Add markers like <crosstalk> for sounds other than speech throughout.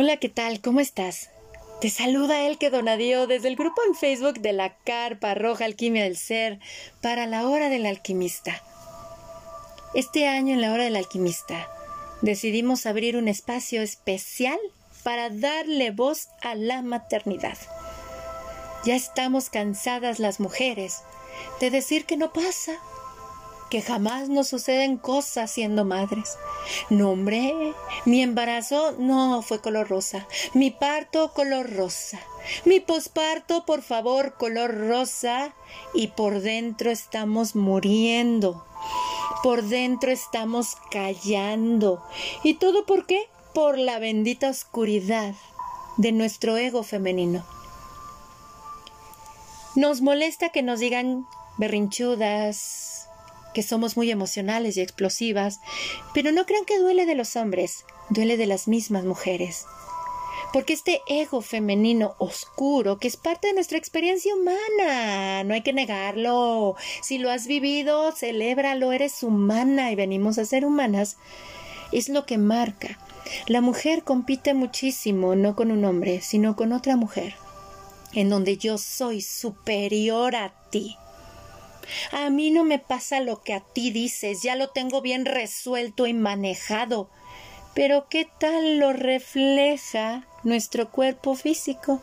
Hola, ¿qué tal? ¿Cómo estás? Te saluda Elke Donadío desde el grupo en Facebook de la Carpa Roja Alquimia del Ser para la Hora del Alquimista. Este año en la Hora del Alquimista decidimos abrir un espacio especial para darle voz a la maternidad. Ya estamos cansadas las mujeres de decir que no pasa, que jamás nos suceden cosas siendo madres. No, hombre, mi embarazo no fue color rosa, mi parto color rosa, mi posparto, por favor, color rosa, y por dentro estamos muriendo, por dentro estamos callando. ¿Y todo por qué? Por la bendita oscuridad de nuestro ego femenino. Nos molesta que nos digan berrinchudas, que somos muy emocionales y explosivas, pero no crean que duele de los hombres, duele de las mismas mujeres. Porque este ego femenino oscuro, que es parte de nuestra experiencia humana, no hay que negarlo. Si lo has vivido, celébralo, eres humana y venimos a ser humanas, es lo que marca. La mujer compite muchísimo, no con un hombre, sino con otra mujer, en donde yo soy superior a ti. A mí no me pasa lo que a ti dices, ya lo tengo bien resuelto y manejado. Pero ¿qué tal lo refleja nuestro cuerpo físico?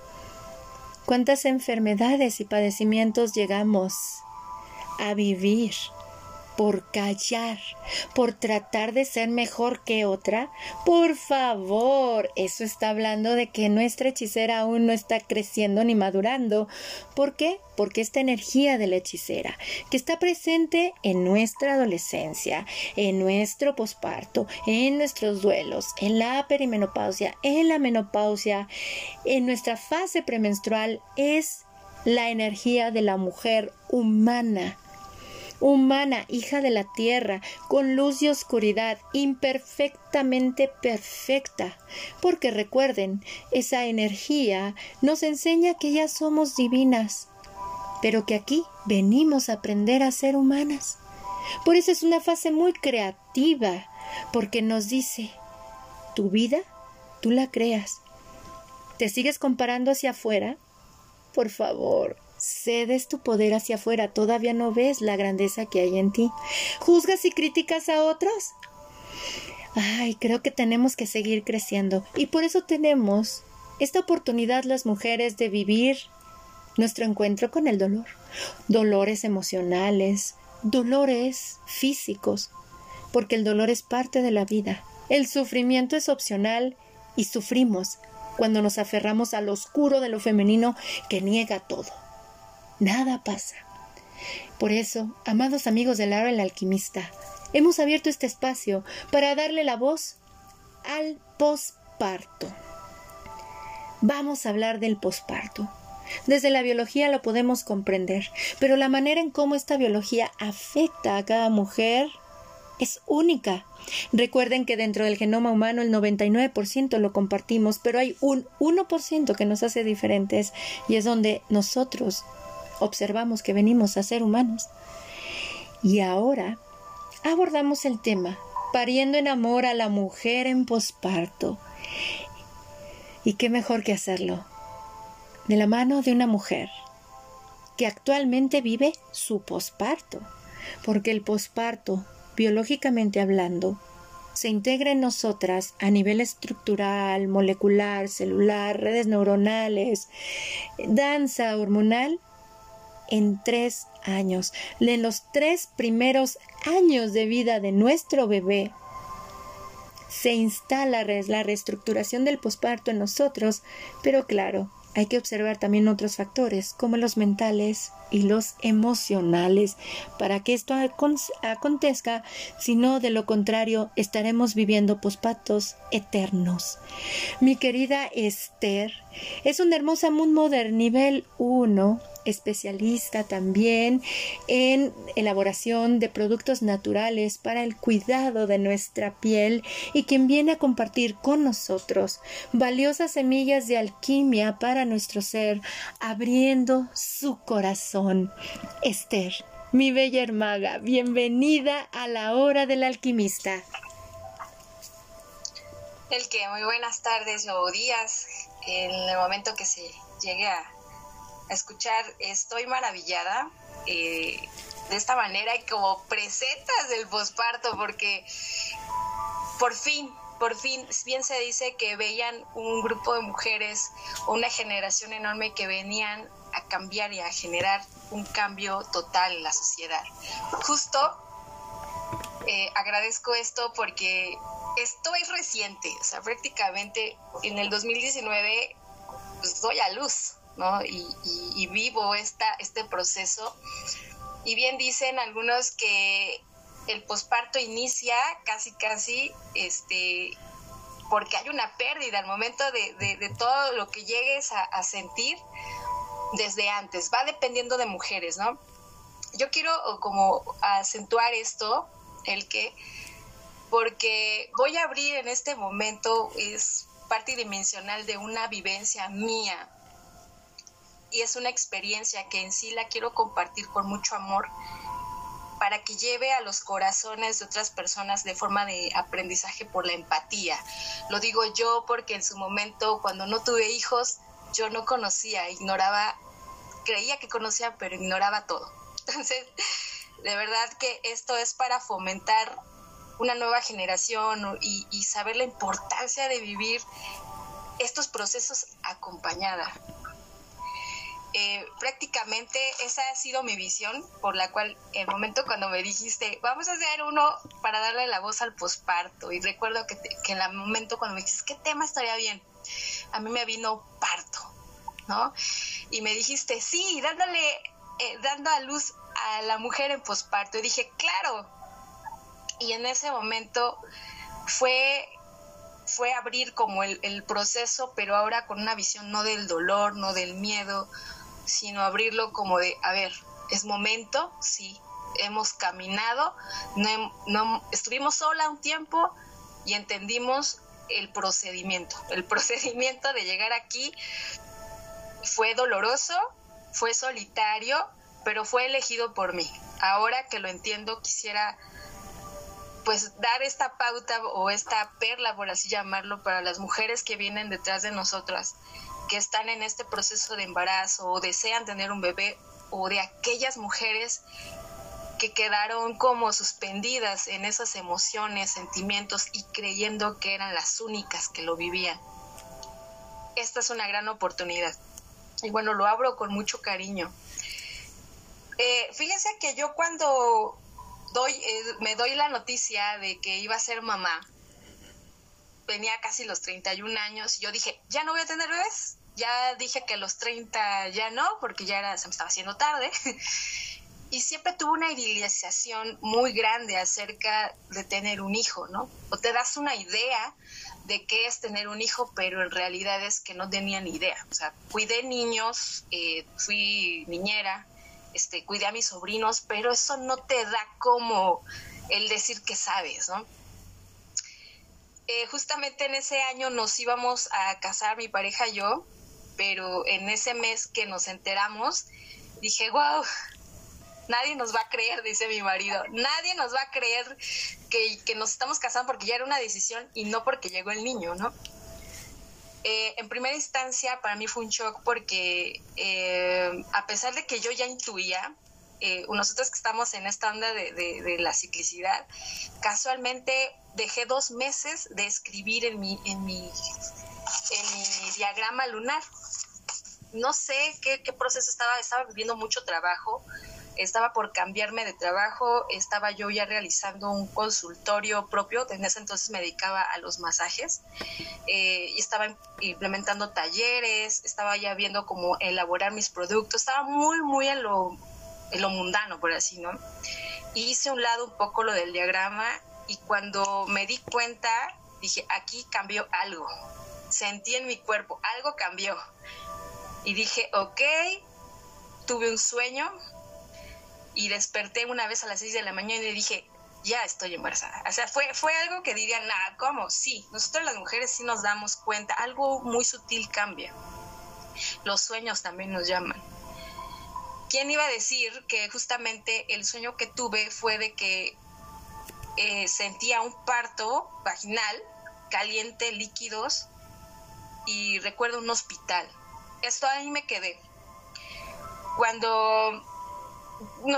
¿Cuántas enfermedades y padecimientos llegamos a vivir por callar, por tratar de ser mejor que otra? Por favor, eso está hablando de que nuestra hechicera aún no está creciendo ni madurando. ¿Por qué? Porque esta energía de la hechicera, que está presente en nuestra adolescencia, en nuestro posparto, en nuestros duelos, en la perimenopausia, en la menopausia, en nuestra fase premenstrual, es la energía de la mujer humana humana, hija de la tierra, con luz y oscuridad, imperfectamente perfecta. Porque recuerden, esa energía nos enseña que ya somos divinas, pero que aquí venimos a aprender a ser humanas. Por eso es una fase muy creativa, porque nos dice, tu vida, tú la creas. ¿Te sigues comparando hacia afuera? Por favor, cedes tu poder hacia afuera, todavía no ves la grandeza que hay en ti. ¿Juzgas y criticas a otros? Ay, creo que tenemos que seguir creciendo y por eso tenemos esta oportunidad las mujeres de vivir nuestro encuentro con el dolor. Dolores emocionales, dolores físicos, porque el dolor es parte de la vida. El sufrimiento es opcional y sufrimos cuando nos aferramos al oscuro de lo femenino que niega todo nada pasa. Por eso, amados amigos del Aro el Alquimista, hemos abierto este espacio para darle la voz al posparto. Vamos a hablar del posparto. Desde la biología lo podemos comprender, pero la manera en cómo esta biología afecta a cada mujer es única. Recuerden que dentro del genoma humano el 99% lo compartimos, pero hay un 1% que nos hace diferentes y es donde nosotros observamos que venimos a ser humanos. Y ahora abordamos el tema, pariendo en amor a la mujer en posparto. ¿Y qué mejor que hacerlo? De la mano de una mujer que actualmente vive su posparto, porque el posparto, biológicamente hablando, se integra en nosotras a nivel estructural, molecular, celular, redes neuronales, danza hormonal en tres años. En los tres primeros años de vida de nuestro bebé se instala la reestructuración del posparto en nosotros, pero claro, hay que observar también otros factores, como los mentales y los emocionales, para que esto acontezca, si no, de lo contrario, estaremos viviendo pospatos eternos. Mi querida Esther es una hermosa Moon Mother nivel 1 especialista también en elaboración de productos naturales para el cuidado de nuestra piel y quien viene a compartir con nosotros valiosas semillas de alquimia para nuestro ser, abriendo su corazón. Esther, mi bella hermaga, bienvenida a la hora del alquimista. El que muy buenas tardes o días, en el momento que se llegue a, escuchar, estoy maravillada eh, de esta manera y como presentas del posparto, porque por fin, por fin, bien se dice que veían un grupo de mujeres, una generación enorme que venían a cambiar y a generar un cambio total en la sociedad. Justo eh, agradezco esto porque esto es reciente, o sea, prácticamente en el 2019 pues, doy a luz, ¿no? Y, vivo este proceso. Y bien dicen algunos que el posparto inicia casi, casi, este, porque hay una pérdida al momento de, todo lo que llegues a sentir desde antes, va dependiendo de mujeres, ¿no? Yo quiero como acentuar esto, el que, porque voy a abrir en este momento, es parte dimensional de una vivencia mía y es una experiencia que en sí la quiero compartir con mucho amor para que lleve a los corazones de otras personas de forma de aprendizaje por la empatía. Lo digo yo porque en su momento, cuando no tuve hijos, yo no conocía, ignoraba creía que conocía, pero ignoraba todo. <laughs> Entonces, de verdad que esto es para fomentar una nueva generación y, saber la importancia de vivir estos procesos acompañada. Eh, prácticamente esa ha sido mi visión, por la cual el momento cuando me dijiste, vamos a hacer uno para darle la voz al posparto, y recuerdo que, que en el momento cuando me dijiste, ¿qué tema estaría bien? A mí me vino parto, ¿no? y me dijiste, sí, dándole, eh, dando a luz a la mujer en posparto. Y dije, claro. Y en ese momento fue, fue abrir como el proceso, pero ahora con una visión no del dolor, no del miedo, sino abrirlo como de, a ver, es momento, sí, hemos caminado, no, no, estuvimos sola un tiempo y entendimos el procedimiento, el procedimiento de llegar aquí fue doloroso, fue solitario, pero fue elegido por mí. Ahora que lo entiendo, quisiera pues dar esta pauta o esta perla, por así llamarlo, para las mujeres que vienen detrás de nosotras, están en este proceso de embarazo o desean tener un bebé, o de aquellas mujeres que quedaron como suspendidas en esas emociones, sentimientos y creyendo que eran las únicas que lo vivían. Esta es una gran oportunidad y bueno, lo abro con mucho cariño. Eh, fíjense que yo cuando doy, eh, me doy la noticia de que iba a ser mamá, venía casi los 31 años y yo dije, ya no voy a tener bebés. Ya dije que a los 30 ya no, porque ya era, se me estaba haciendo tarde. <laughs> y siempre tuve una idealización muy grande acerca de tener un hijo, ¿no? O te das una idea de qué es tener un hijo, pero en realidad es que no tenía ni idea. O sea, cuidé niños, eh, fui niñera, este, cuidé a mis sobrinos, pero eso no te da como el decir que sabes, ¿no? Eh, justamente en ese año nos íbamos a casar mi pareja y yo, pero en ese mes que nos enteramos, dije, wow, nadie nos va a creer, dice mi marido, nadie nos va a creer que, nos estamos casando porque ya era una decisión y no porque llegó el niño, ¿no? Eh, en primera instancia para mí fue un shock porque eh, a pesar de que yo ya intuía, eh, nosotros que estamos en esta onda de, de, la ciclicidad, casualmente dejé dos meses de escribir en mi, en mi, en mi diagrama lunar. No sé qué, proceso estaba, estaba viviendo mucho trabajo, estaba por cambiarme de trabajo, estaba yo ya realizando un consultorio propio, en ese entonces me dedicaba a los masajes, eh, y estaba implementando talleres, estaba ya viendo cómo elaborar mis productos, estaba muy, muy en lo, mundano, por así, ¿no? Hice un lado un poco lo del diagrama y cuando me di cuenta, dije, aquí cambió algo, sentí en mi cuerpo, algo cambió. Y dije, ok, tuve un sueño, y desperté una vez a las 6 de la mañana y dije, ya estoy embarazada. O sea, fue, fue algo que dirían, nada, ¿cómo? Sí, nosotros las mujeres sí nos damos cuenta, algo muy sutil cambia. Los sueños también nos llaman. ¿Quién iba a decir que justamente el sueño que tuve fue de que eh, sentía un parto vaginal caliente líquidos y recuerdo un hospital. Esto ahí me quedé. Cuando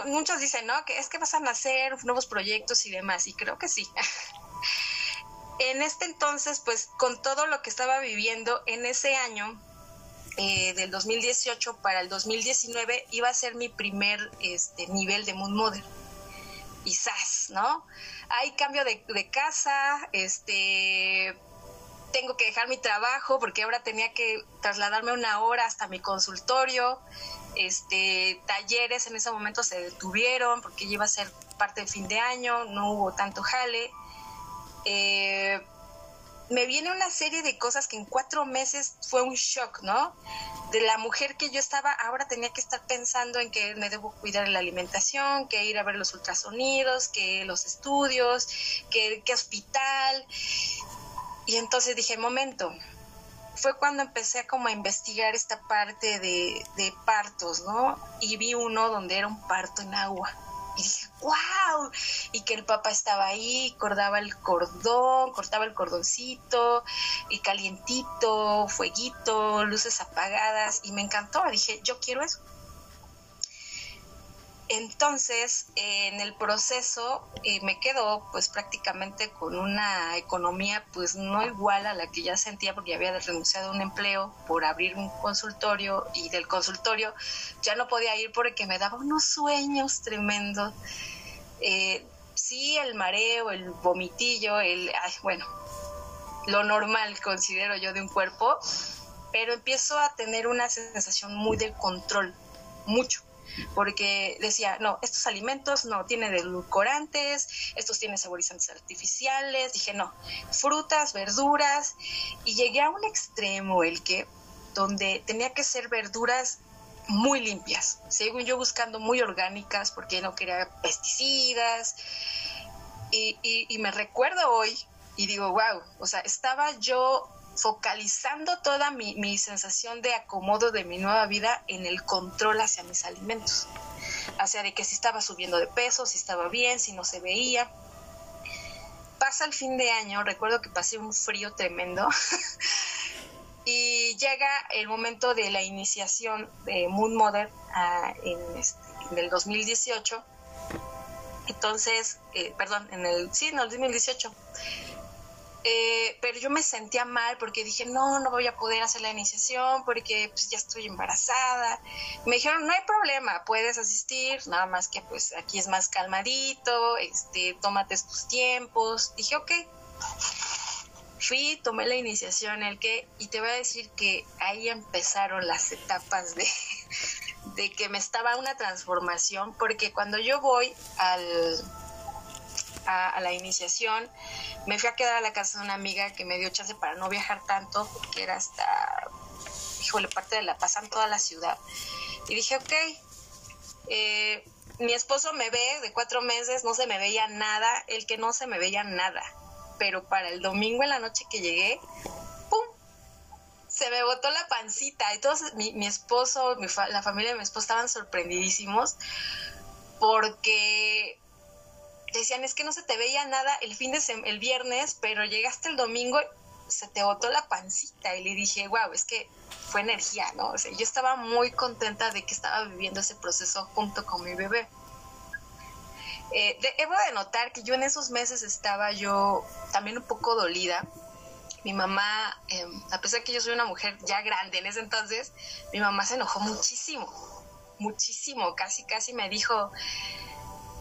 muchos dicen, ¿no? Que es que vas a nacer nuevos proyectos y demás, y creo que sí. <laughs> en este entonces, pues con todo lo que estaba viviendo en ese año, eh, del 2018 para el 2019, iba a ser mi primer este, nivel de Moon Mother. ¡zas! ¿no? Hay cambio de, de casa, este, tengo que dejar mi trabajo porque ahora tenía que trasladarme una hora hasta mi consultorio. Este, talleres en ese momento se detuvieron porque iba a ser parte del fin de año, no hubo tanto jale. Eh, me viene una serie de cosas que en cuatro meses fue un shock, ¿no? De la mujer que yo estaba, ahora tenía que estar pensando en que me debo cuidar la alimentación, que ir a ver los ultrasonidos, que los estudios, que, que hospital. Y entonces dije, momento, fue cuando empecé como a investigar esta parte de, de partos, ¿no? Y vi uno donde era un parto en agua. Y dije, wow, y que el papá estaba ahí, cortaba el cordón, cortaba el cordoncito, y calientito, fueguito, luces apagadas, y me encantó, dije, yo quiero eso. Entonces, en el proceso eh, me quedo pues prácticamente con una economía pues no igual a la que ya sentía porque había renunciado a un empleo por abrir un consultorio y del consultorio ya no podía ir porque me daba unos sueños tremendos. Eh, sí, el mareo, el vomitillo, el, bueno, lo normal considero yo de un cuerpo, pero empiezo a tener una sensación muy de control, mucho porque decía, no, estos alimentos no tienen edulcorantes, estos tienen saborizantes artificiales, dije, no, frutas, verduras, y llegué a un extremo, el que, donde tenía que ser verduras muy limpias, según yo buscando muy orgánicas, porque no quería pesticidas, y, y me recuerdo hoy, y digo, wow, o sea, estaba yo focalizando toda mi, sensación de acomodo de mi nueva vida en el control hacia mis alimentos, hacia de que si estaba subiendo de peso, si estaba bien, si no se veía. Pasa el fin de año, recuerdo que pasé un frío tremendo <laughs> y llega el momento de la iniciación de Moon Mother ah, este, en, el 2018. Entonces, eh, perdón, en el, sí, en el 2018 eh, pero yo me sentía mal porque dije, no, no voy a poder hacer la iniciación porque pues, ya estoy embarazada. Me dijeron, no hay problema, puedes asistir, nada más que pues aquí es más calmadito, este, tómate tus tiempos. Dije, ok. Fui, tomé la iniciación, el que, y te voy a decir que ahí empezaron las etapas de, <laughs> de que me estaba una transformación, porque cuando yo voy al, a, la iniciación, me fui a quedar a la casa de una amiga que me dio chance para no viajar tanto, porque era hasta, híjole, parte de La Paz, en toda la ciudad. Y dije, ok, eh, mi esposo me ve de cuatro meses, no se me veía nada, el que no se me veía nada. Pero para el domingo en la noche que llegué, ¡pum! Se me botó la pancita. Y todos, mi, mi esposo, mi la familia de mi esposo estaban sorprendidísimos porque decían es que no se te veía nada el fin de el viernes, pero llegaste el domingo se te botó la pancita y le dije, wow, es que fue energía, ¿no? O sea, yo estaba muy contenta de que estaba viviendo ese proceso junto con mi bebé. Eh, debo de notar que yo en esos meses estaba yo también un poco dolida. Mi mamá, em, a pesar de que yo soy una mujer ya grande en ese entonces, mi mamá se enojó muchísimo, muchísimo, casi, casi me dijo,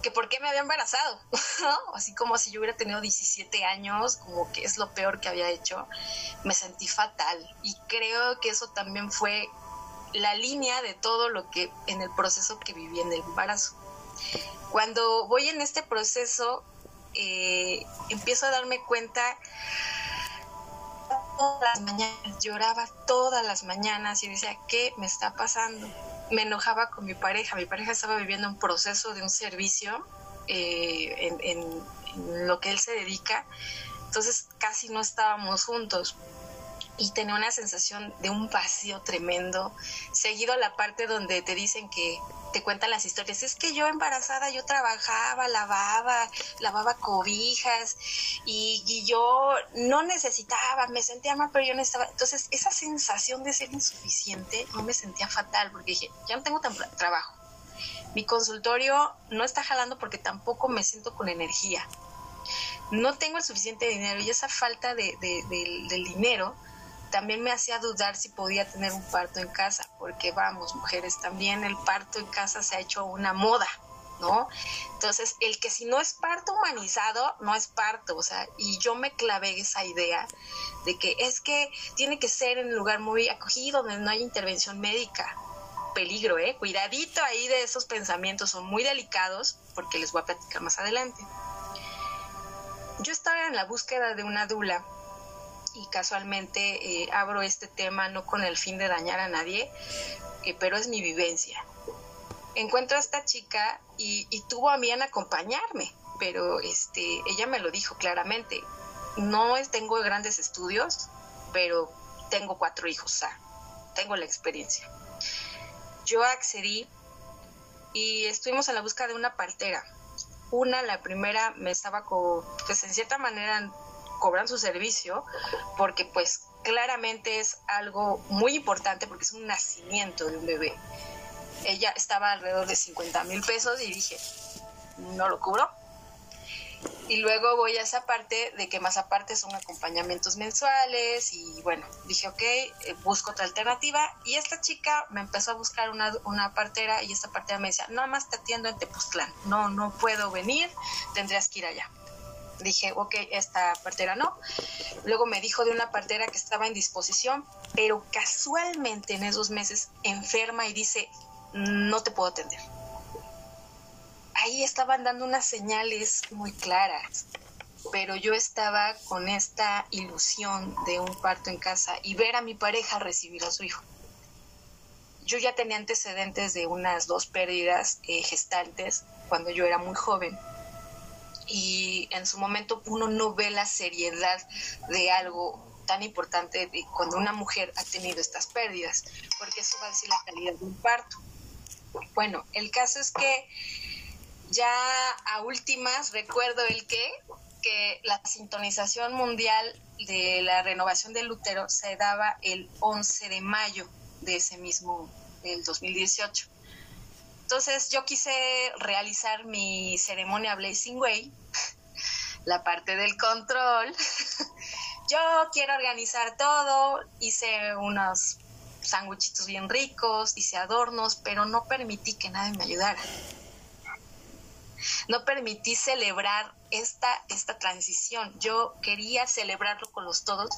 que por qué me había embarazado, <laughs> Así como si yo hubiera tenido 17 años, como que es lo peor que había hecho, me sentí fatal y creo que eso también fue la línea de todo lo que en el proceso que viví en el embarazo. Cuando voy en este proceso, eh, empiezo a darme cuenta todas las mañanas, lloraba todas las mañanas y decía, ¿qué me está pasando? Me enojaba con mi pareja. Mi pareja estaba viviendo un proceso de un servicio eh, en, lo que él se dedica, entonces casi no estábamos juntos. Y tenía una sensación de un vacío tremendo, seguido la parte donde te dicen que te cuentan las historias, es que yo embarazada yo trabajaba, lavaba, lavaba cobijas y, y yo no necesitaba, me sentía mal, pero yo no estaba, entonces esa sensación de ser insuficiente, yo me sentía fatal porque dije, ya no tengo trabajo, mi consultorio no está jalando porque tampoco me siento con energía, no tengo el suficiente dinero y esa falta de, del dinero también me hacía dudar si podía tener un parto en casa, porque vamos, mujeres, también el parto en casa se ha hecho una moda, ¿no? Entonces, el que si no es parto humanizado, no es parto, o sea, y yo me clavé esa idea de que es que tiene que ser en un lugar muy acogido, donde no hay intervención médica. Peligro, ¿eh? Cuidadito ahí de esos pensamientos, son muy delicados, porque les voy a platicar más adelante. Yo estaba en la búsqueda de una dula y casualmente eh, abro este tema no con el fin de dañar a nadie, eh, pero es mi vivencia. Encuentro a esta chica y, tuvo a bien acompañarme, pero este, ella me lo dijo claramente. No tengo grandes estudios, pero tengo cuatro hijos, tengo la experiencia. Yo accedí y estuvimos en la búsqueda de una partera. Una, la primera, me estaba, pues en cierta manera cobran su servicio porque pues claramente es algo muy importante porque es un nacimiento de un bebé. Ella estaba alrededor de 50 mil pesos y dije, no lo cubro. Y luego voy a esa parte de que más aparte son acompañamientos mensuales y bueno, dije, ok, eh, busco otra alternativa. Y esta chica me empezó a buscar una, una partera y esta partera me decía, nada más te atiendo en Tepoztlán, no, no puedo venir, tendrías que ir allá dije, ok, esta partera no. Luego me dijo de una partera que estaba en disposición, pero casualmente en esos meses enferma y dice, no te puedo atender. Ahí estaban dando unas señales muy claras, pero yo estaba con esta ilusión de un parto en casa y ver a mi pareja recibir a su hijo. Yo ya tenía antecedentes de unas dos pérdidas eh, gestantes cuando yo era muy joven y en su momento uno no ve la seriedad de algo tan importante cuando una mujer ha tenido estas pérdidas, porque eso va a decir la calidad de un parto. Bueno, el caso es que ya a últimas recuerdo el que que la sintonización mundial de la renovación del útero se daba el 11 de mayo de ese mismo del 2018. Entonces yo quise realizar mi ceremonia Blazing Way, <laughs> la parte del control. <laughs> yo quiero organizar todo, hice unos sándwichitos bien ricos, hice adornos, pero no permití que nadie me ayudara. No permití celebrar esta, esta transición. Yo quería celebrarlo con los todos,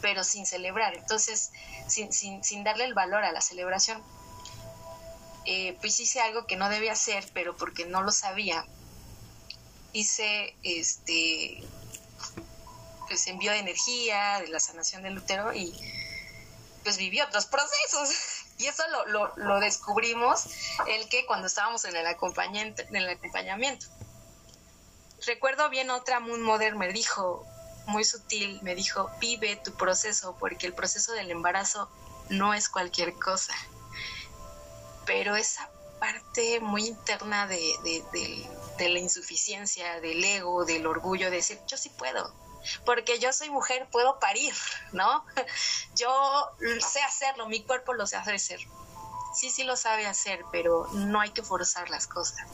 pero sin celebrar. Entonces, sin, sin, sin darle el valor a la celebración. Eh, pues hice algo que no debía hacer, pero porque no lo sabía. Hice este pues envío de energía, de la sanación del útero y pues viví otros procesos. <laughs> Y eso lo, lo, descubrimos el que cuando estábamos en el, acompañamiento, en el acompañamiento. Recuerdo bien otra Moon Mother me dijo, muy sutil, me dijo, vive tu proceso porque el proceso del embarazo no es cualquier cosa pero esa parte muy interna de, la insuficiencia, del ego, del orgullo, de decir, yo sí puedo, porque yo soy mujer, puedo parir, ¿no? <laughs> Yo sé hacerlo, mi cuerpo lo sabe hacer. Sí, sí lo sabe hacer, pero no hay que forzar las cosas.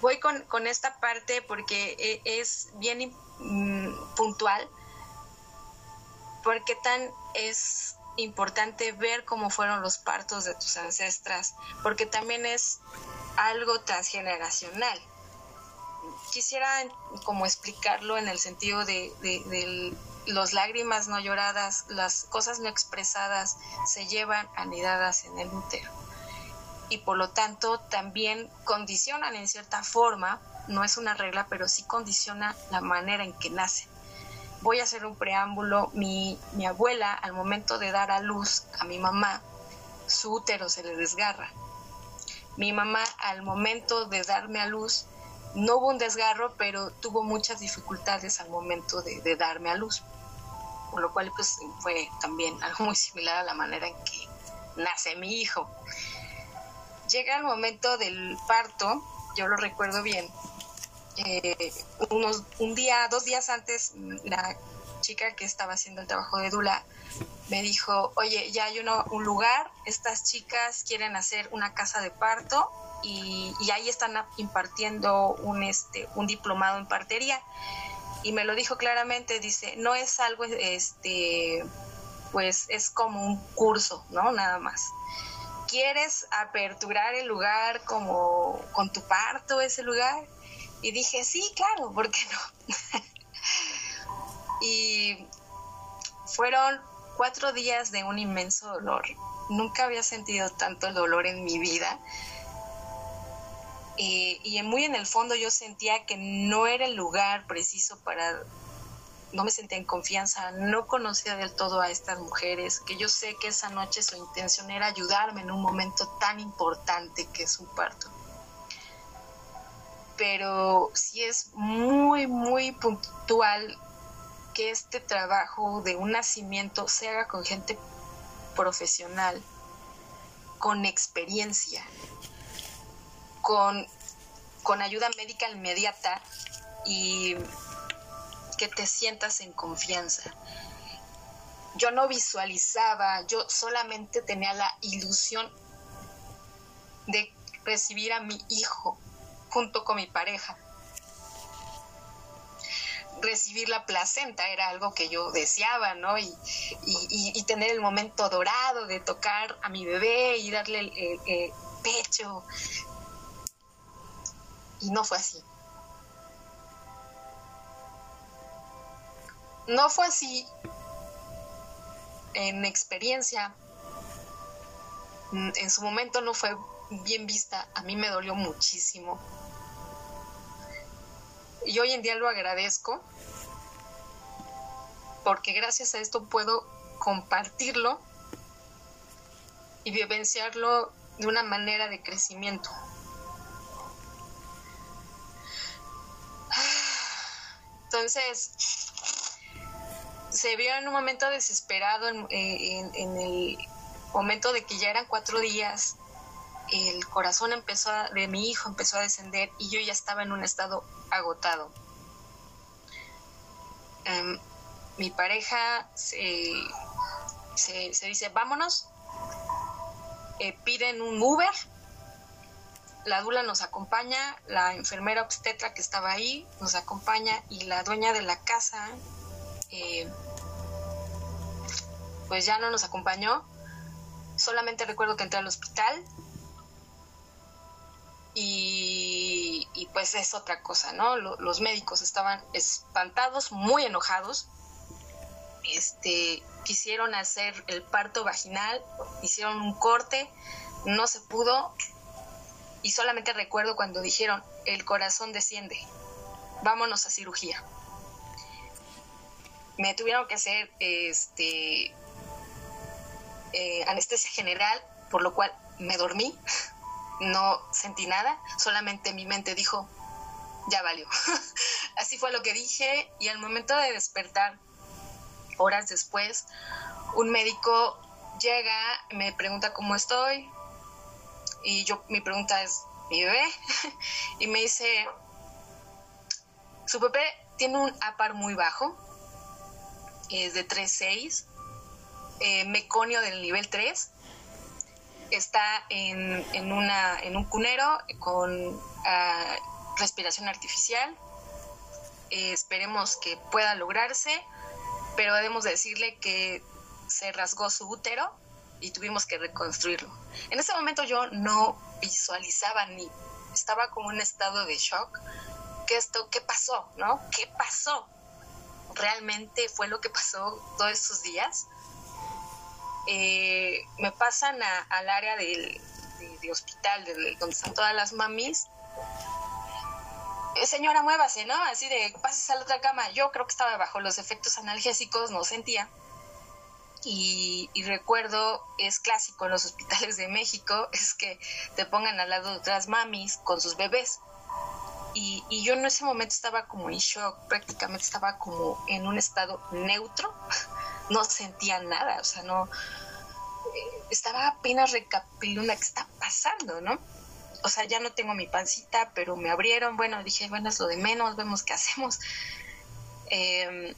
Voy con, con esta parte porque e, es bien mm, puntual, porque tan es importante ver cómo fueron los partos de tus ancestras, porque también es algo transgeneracional. Quisiera como explicarlo en el sentido de, de, las lágrimas no lloradas, las cosas no expresadas se llevan anidadas en el útero y por lo tanto también condicionan en cierta forma, no es una regla, pero sí condiciona la manera en que nacen voy a hacer un preámbulo. Mi, mi abuela, al momento de dar a luz a mi mamá, su útero se le desgarra. Mi mamá, al momento de darme a luz, no hubo un desgarro, pero tuvo muchas dificultades al momento de, darme a luz. con lo cual pues fue también <laughs> algo muy similar a la manera en que nace mi hijo. Llega el momento del parto, yo lo recuerdo bien, eh, unos, un día, dos días antes, la chica que estaba haciendo el trabajo de Dula me dijo, oye, ya hay uno, un lugar, estas chicas quieren hacer una casa de parto y, ahí están impartiendo un, este, un diplomado en partería. Y me lo dijo claramente, dice, no es algo, este, pues es como un curso, ¿no? Nada más. ¿Quieres aperturar el lugar como con tu parto, ese lugar? Y dije, sí, claro, ¿por qué no? <laughs> y fueron cuatro días de un inmenso dolor. Nunca había sentido tanto dolor en mi vida. Y, muy en el fondo yo sentía que no era el lugar preciso para, no me sentía en confianza, no conocía del todo a estas mujeres, que yo sé que esa noche su intención era ayudarme en un momento tan importante que es un parto pero sí es muy, muy puntual que este trabajo de un nacimiento se haga con gente profesional, con experiencia, con, con ayuda médica inmediata y que te sientas en confianza. Yo no visualizaba, yo solamente tenía la ilusión de recibir a mi hijo junto con mi pareja. Recibir la placenta era algo que yo deseaba, ¿no? Y, tener el momento dorado de tocar a mi bebé y darle el, pecho. Y no fue así. No fue así en experiencia. En su momento no fue bien vista. A mí me dolió muchísimo y hoy en día lo agradezco porque gracias a esto puedo compartirlo y vivenciarlo de una manera de crecimiento. Entonces, se vio en un momento desesperado, en, el momento de que ya eran cuatro días, el corazón empezó de mi hijo empezó a descender y yo ya estaba en un estado agotado. Em, mi pareja se, se, dice, vámonos, eh, piden un Uber, la dula nos acompaña, la enfermera obstetra que estaba ahí nos acompaña y la dueña de la casa eh, pues ya no nos acompañó. Solamente recuerdo que entré al hospital, y, pues es otra cosa, ¿no? los médicos estaban espantados, muy enojados, este, quisieron hacer el parto vaginal, hicieron un corte, no se pudo y solamente recuerdo cuando dijeron el corazón desciende, vámonos a cirugía. Me tuvieron que hacer este eh, anestesia general, por lo cual me dormí <laughs> no sentí nada, solamente mi mente dijo, ya valió. <laughs> Así fue lo que dije y al momento de despertar, horas después, un médico llega, me pregunta cómo estoy y yo mi pregunta es, ¿mi bebé? <laughs> y me dice, su bebé tiene un APAR muy bajo, es de 3.6, eh, meconio del nivel 3 está en, en, una, en un cunero con ah, respiración artificial. Eh, esperemos que pueda lograrse, pero debemos decirle que se rasgó su útero y tuvimos que reconstruirlo. En ese momento yo no visualizaba ni estaba como en un estado de shock. ¿Qué esto? ¿Qué pasó? ¿No? ¿Qué pasó? ¿Realmente fue lo que pasó todos estos días? Eh, me pasan al área del, de, hospital, donde están todas las mamis. Eh, señora, muévase, ¿no? Así de, pases a la otra cama. Yo creo que estaba bajo los efectos analgésicos, no sentía. Y, recuerdo, es clásico en los <laughs> hospitales de México, es que te pongan al lado de otras mamis con sus bebés. Y, y, yo en ese momento estaba como en shock, prácticamente estaba como en un estado neutro <laughs> no sentía nada, o sea, no, eh, estaba apenas recapitulando qué está pasando, ¿no? O sea, ya no tengo mi pancita, pero me abrieron, bueno, dije, bueno, es lo de menos, vemos qué hacemos. Eh,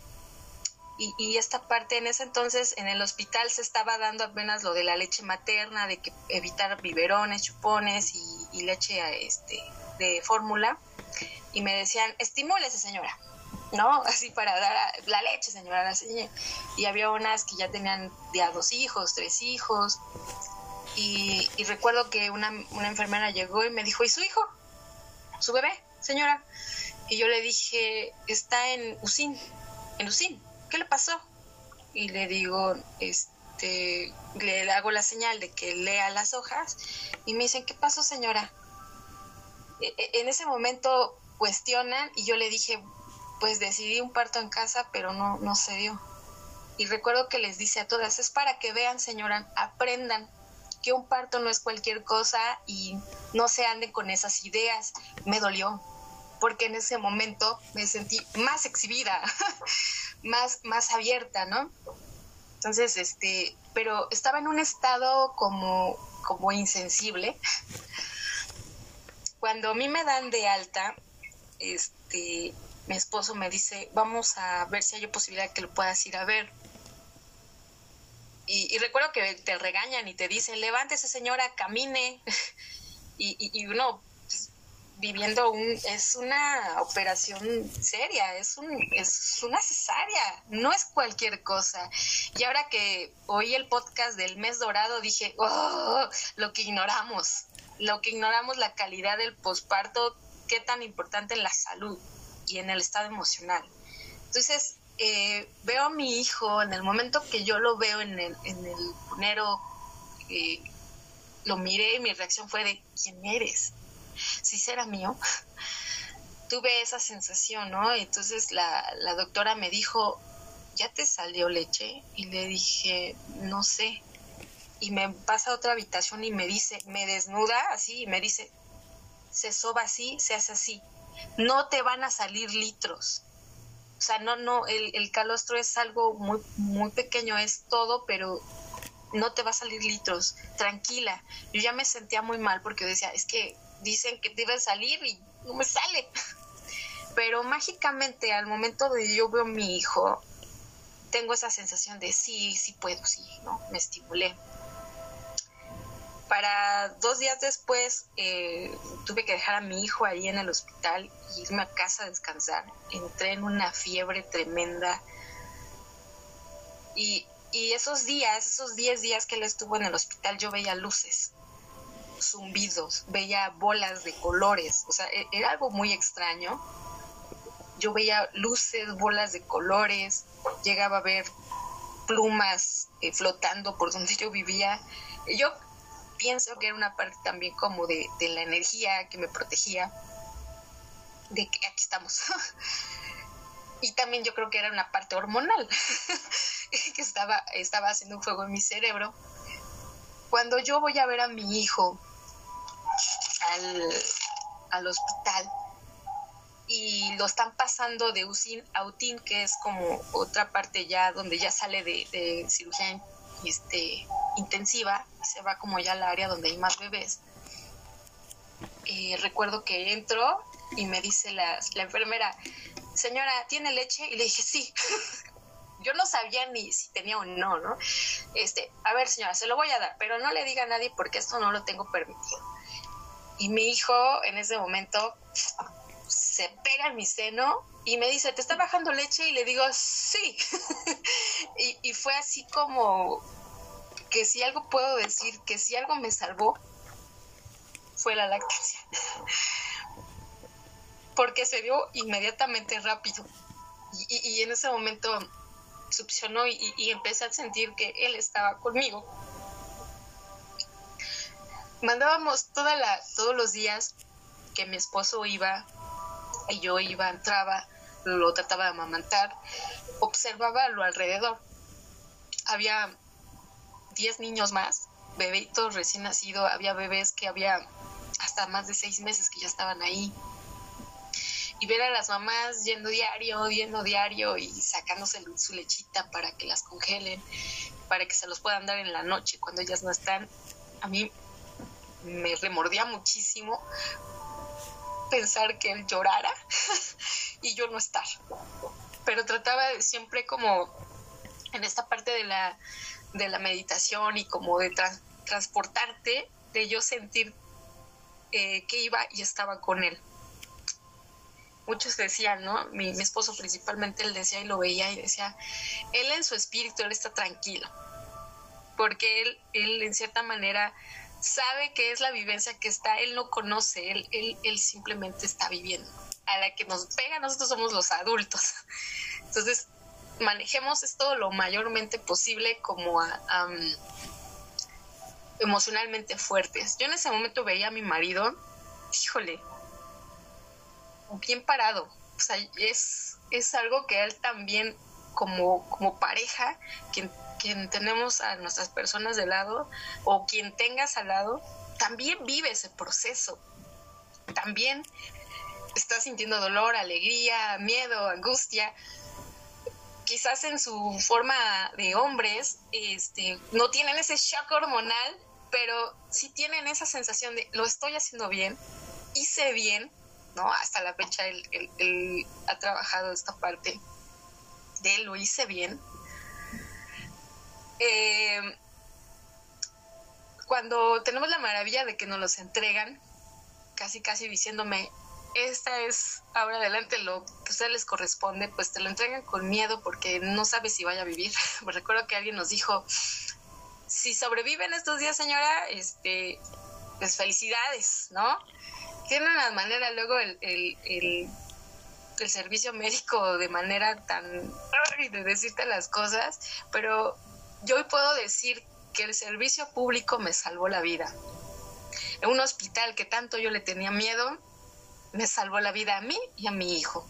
y, esta parte en ese entonces en el hospital se estaba dando apenas lo de la leche materna, de que evitar biberones, chupones y, leche este, de fórmula. Y me decían, estimúlese señora, ¿no? <laughs> Así para dar la leche, señora. Y había unas que ya tenían ya dos hijos, tres hijos. Y, recuerdo que una, una enfermera llegó y me dijo, ¿y su hijo? ¿Su bebé, señora? Y yo le dije, está en USIN, en USIN. ¿qué le pasó? Y le digo, este, le hago la señal de que lea las hojas y me dicen, ¿qué pasó señora? E, e, en ese momento cuestionan y yo le dije, pues decidí un parto en casa, pero no, no se dio. Y recuerdo que les dice a todas, es para que vean señora, aprendan que un parto no es cualquier cosa y no se anden con esas ideas. Me dolió, porque en ese momento me sentí más exhibida, <laughs> más, más abierta, ¿no? Entonces, este, pero estaba en un estado como, como insensible. <laughs> Cuando a mí me dan de alta, este, mi esposo me dice, vamos a ver si hay posibilidad que lo puedas ir a ver. Y, recuerdo que te regañan y te dicen, levántese señora, camine. <laughs> y, y, uno viviendo un, es una operación seria, es, un, es una cesárea, no es cualquier cosa. Y ahora que oí el podcast del mes dorado, dije, oh, lo que ignoramos, lo que ignoramos la calidad del posparto, qué tan importante en la salud y en el estado emocional. Entonces, eh, veo a mi hijo, en el momento que yo lo veo en el, en el punero, eh, lo miré y mi reacción fue de, ¿quién eres? si será mío, <laughs> tuve esa sensación, ¿no? Entonces la, la doctora me dijo, ¿ya te salió leche? Y le dije, no sé. Y me pasa a otra habitación y me dice, me desnuda así y me dice, se soba así, se hace así. No te van a salir litros. O sea, no, no, el, el calostro es algo muy, muy pequeño, es todo, pero no te va a salir litros. Tranquila. Yo ya me sentía muy mal porque decía, es que dicen que debe salir y no me sale. <laughs> Pero mágicamente al momento de yo veo a mi hijo, tengo esa sensación de sí, sí puedo, sí, ¿no? Me estimulé. Para dos días después eh, tuve que dejar a mi hijo ahí en el hospital y irme a casa a descansar. Entré en una fiebre tremenda. Y, y esos días, esos 10 días que él estuvo en el hospital, yo veía luces zumbidos, veía bolas de colores, o sea, e-, era algo muy extraño. Yo veía luces, bolas de colores, llegaba a ver plumas eh, flotando por donde <laughs> yo vivía. Yo pienso que era una parte también como de, la energía que me protegía, de que aquí estamos. <laughs> y también yo creo que era una parte hormonal <laughs> que estaba, estaba haciendo un fuego en mi cerebro. Cuando yo voy a ver a mi hijo al, hospital y lo están pasando de UCIN a UTIN, que es como otra parte ya donde ya sale de, cirugía este, intensiva, se va como ya al área donde hay más bebés. Eh, recuerdo que entro y me dice la, enfermera, señora, ¿tiene leche? Y le dije, sí. <laughs> Yo no sabía ni si tenía o no, ¿no? Este, a ver, señora, se lo voy a dar, pero no le diga a nadie porque esto no lo tengo permitido. Y mi hijo en ese momento se pega en mi seno y me dice, ¿te está bajando leche? Y le digo, sí. <laughs> y, fue así como que si algo puedo decir, que si algo me salvó, fue la lactancia. <laughs> Porque se dio inmediatamente rápido. Y, en ese momento succionó y, y, empecé a sentir que él estaba conmigo mandábamos toda la, todos los días que mi esposo iba y yo iba, entraba, lo trataba de amamantar, observaba lo alrededor. Había 10 niños más, bebitos recién nacidos, había bebés que había hasta más de seis meses que ya estaban ahí. y ver a las mamás yendo diario, yendo diario y sacándose su lechita para que las congelen, para que se los puedan dar en la noche cuando ellas no están, a mí me remordía muchísimo pensar que él llorara <laughs> y yo no estar. Pero trataba siempre como en esta parte de la, de la meditación y como de transportarte, de yo sentir eh, que iba y estaba con él. Muchos decían, ¿no? Mi, esposo principalmente, él decía y lo veía y decía, él en su espíritu, está tranquilo, porque él, él en cierta manera sabe que es la vivencia que está, él no conoce, él, él, él simplemente está viviendo. A la que nos pega, nosotros somos los adultos. Entonces, manejemos esto lo mayormente posible como emocionalmente fuertes. Yo en ese momento veía a mi marido, híjole, bien parado. O sea, es, es algo que él también, como, como pareja, quien, quien tenemos a nuestras personas de lado o quien tengas al lado, también vive ese proceso. También está sintiendo dolor, alegría, miedo, angustia quizás en su forma de hombres, este, no tienen ese shock hormonal, pero sí tienen esa sensación de lo estoy haciendo bien, hice bien, ¿no? Hasta la fecha él, ha trabajado esta parte de lo hice bien. Eh, cuando tenemos la maravilla de que nos los entregan, casi casi diciéndome, esta es ahora adelante lo que a ustedes les corresponde, pues te lo entregan con miedo porque no sabes si vaya a vivir. <laughs> Recuerdo que alguien nos dijo, si sobreviven estos días, señora, este, pues felicidades, ¿no? Tienen la manera luego el, el, el, el servicio médico de manera tan de decirte las cosas, pero yo hoy puedo decir que el servicio público me salvó la vida. En un hospital que tanto yo le tenía miedo, me salvó la vida a mí y a mi hijo.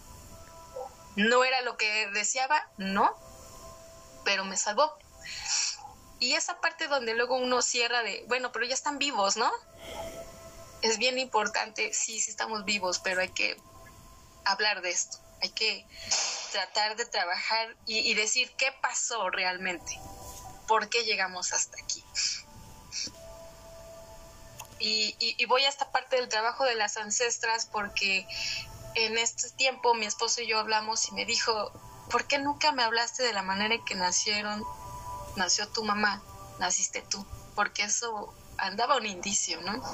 No era lo que deseaba, no, pero me salvó. Y esa parte donde luego uno cierra de, bueno, pero ya están vivos, ¿no? Es bien importante, sí, sí estamos vivos, pero hay que hablar de esto, hay que tratar de trabajar y, decir qué pasó realmente, por qué llegamos hasta aquí. Y, voy a esta parte del trabajo de las ancestras porque en este tiempo mi esposo y yo hablamos y me dijo, ¿por qué nunca me hablaste de la manera en que nacieron, nació tu mamá, naciste tú? Porque eso andaba un indicio, ¿no? <sighs>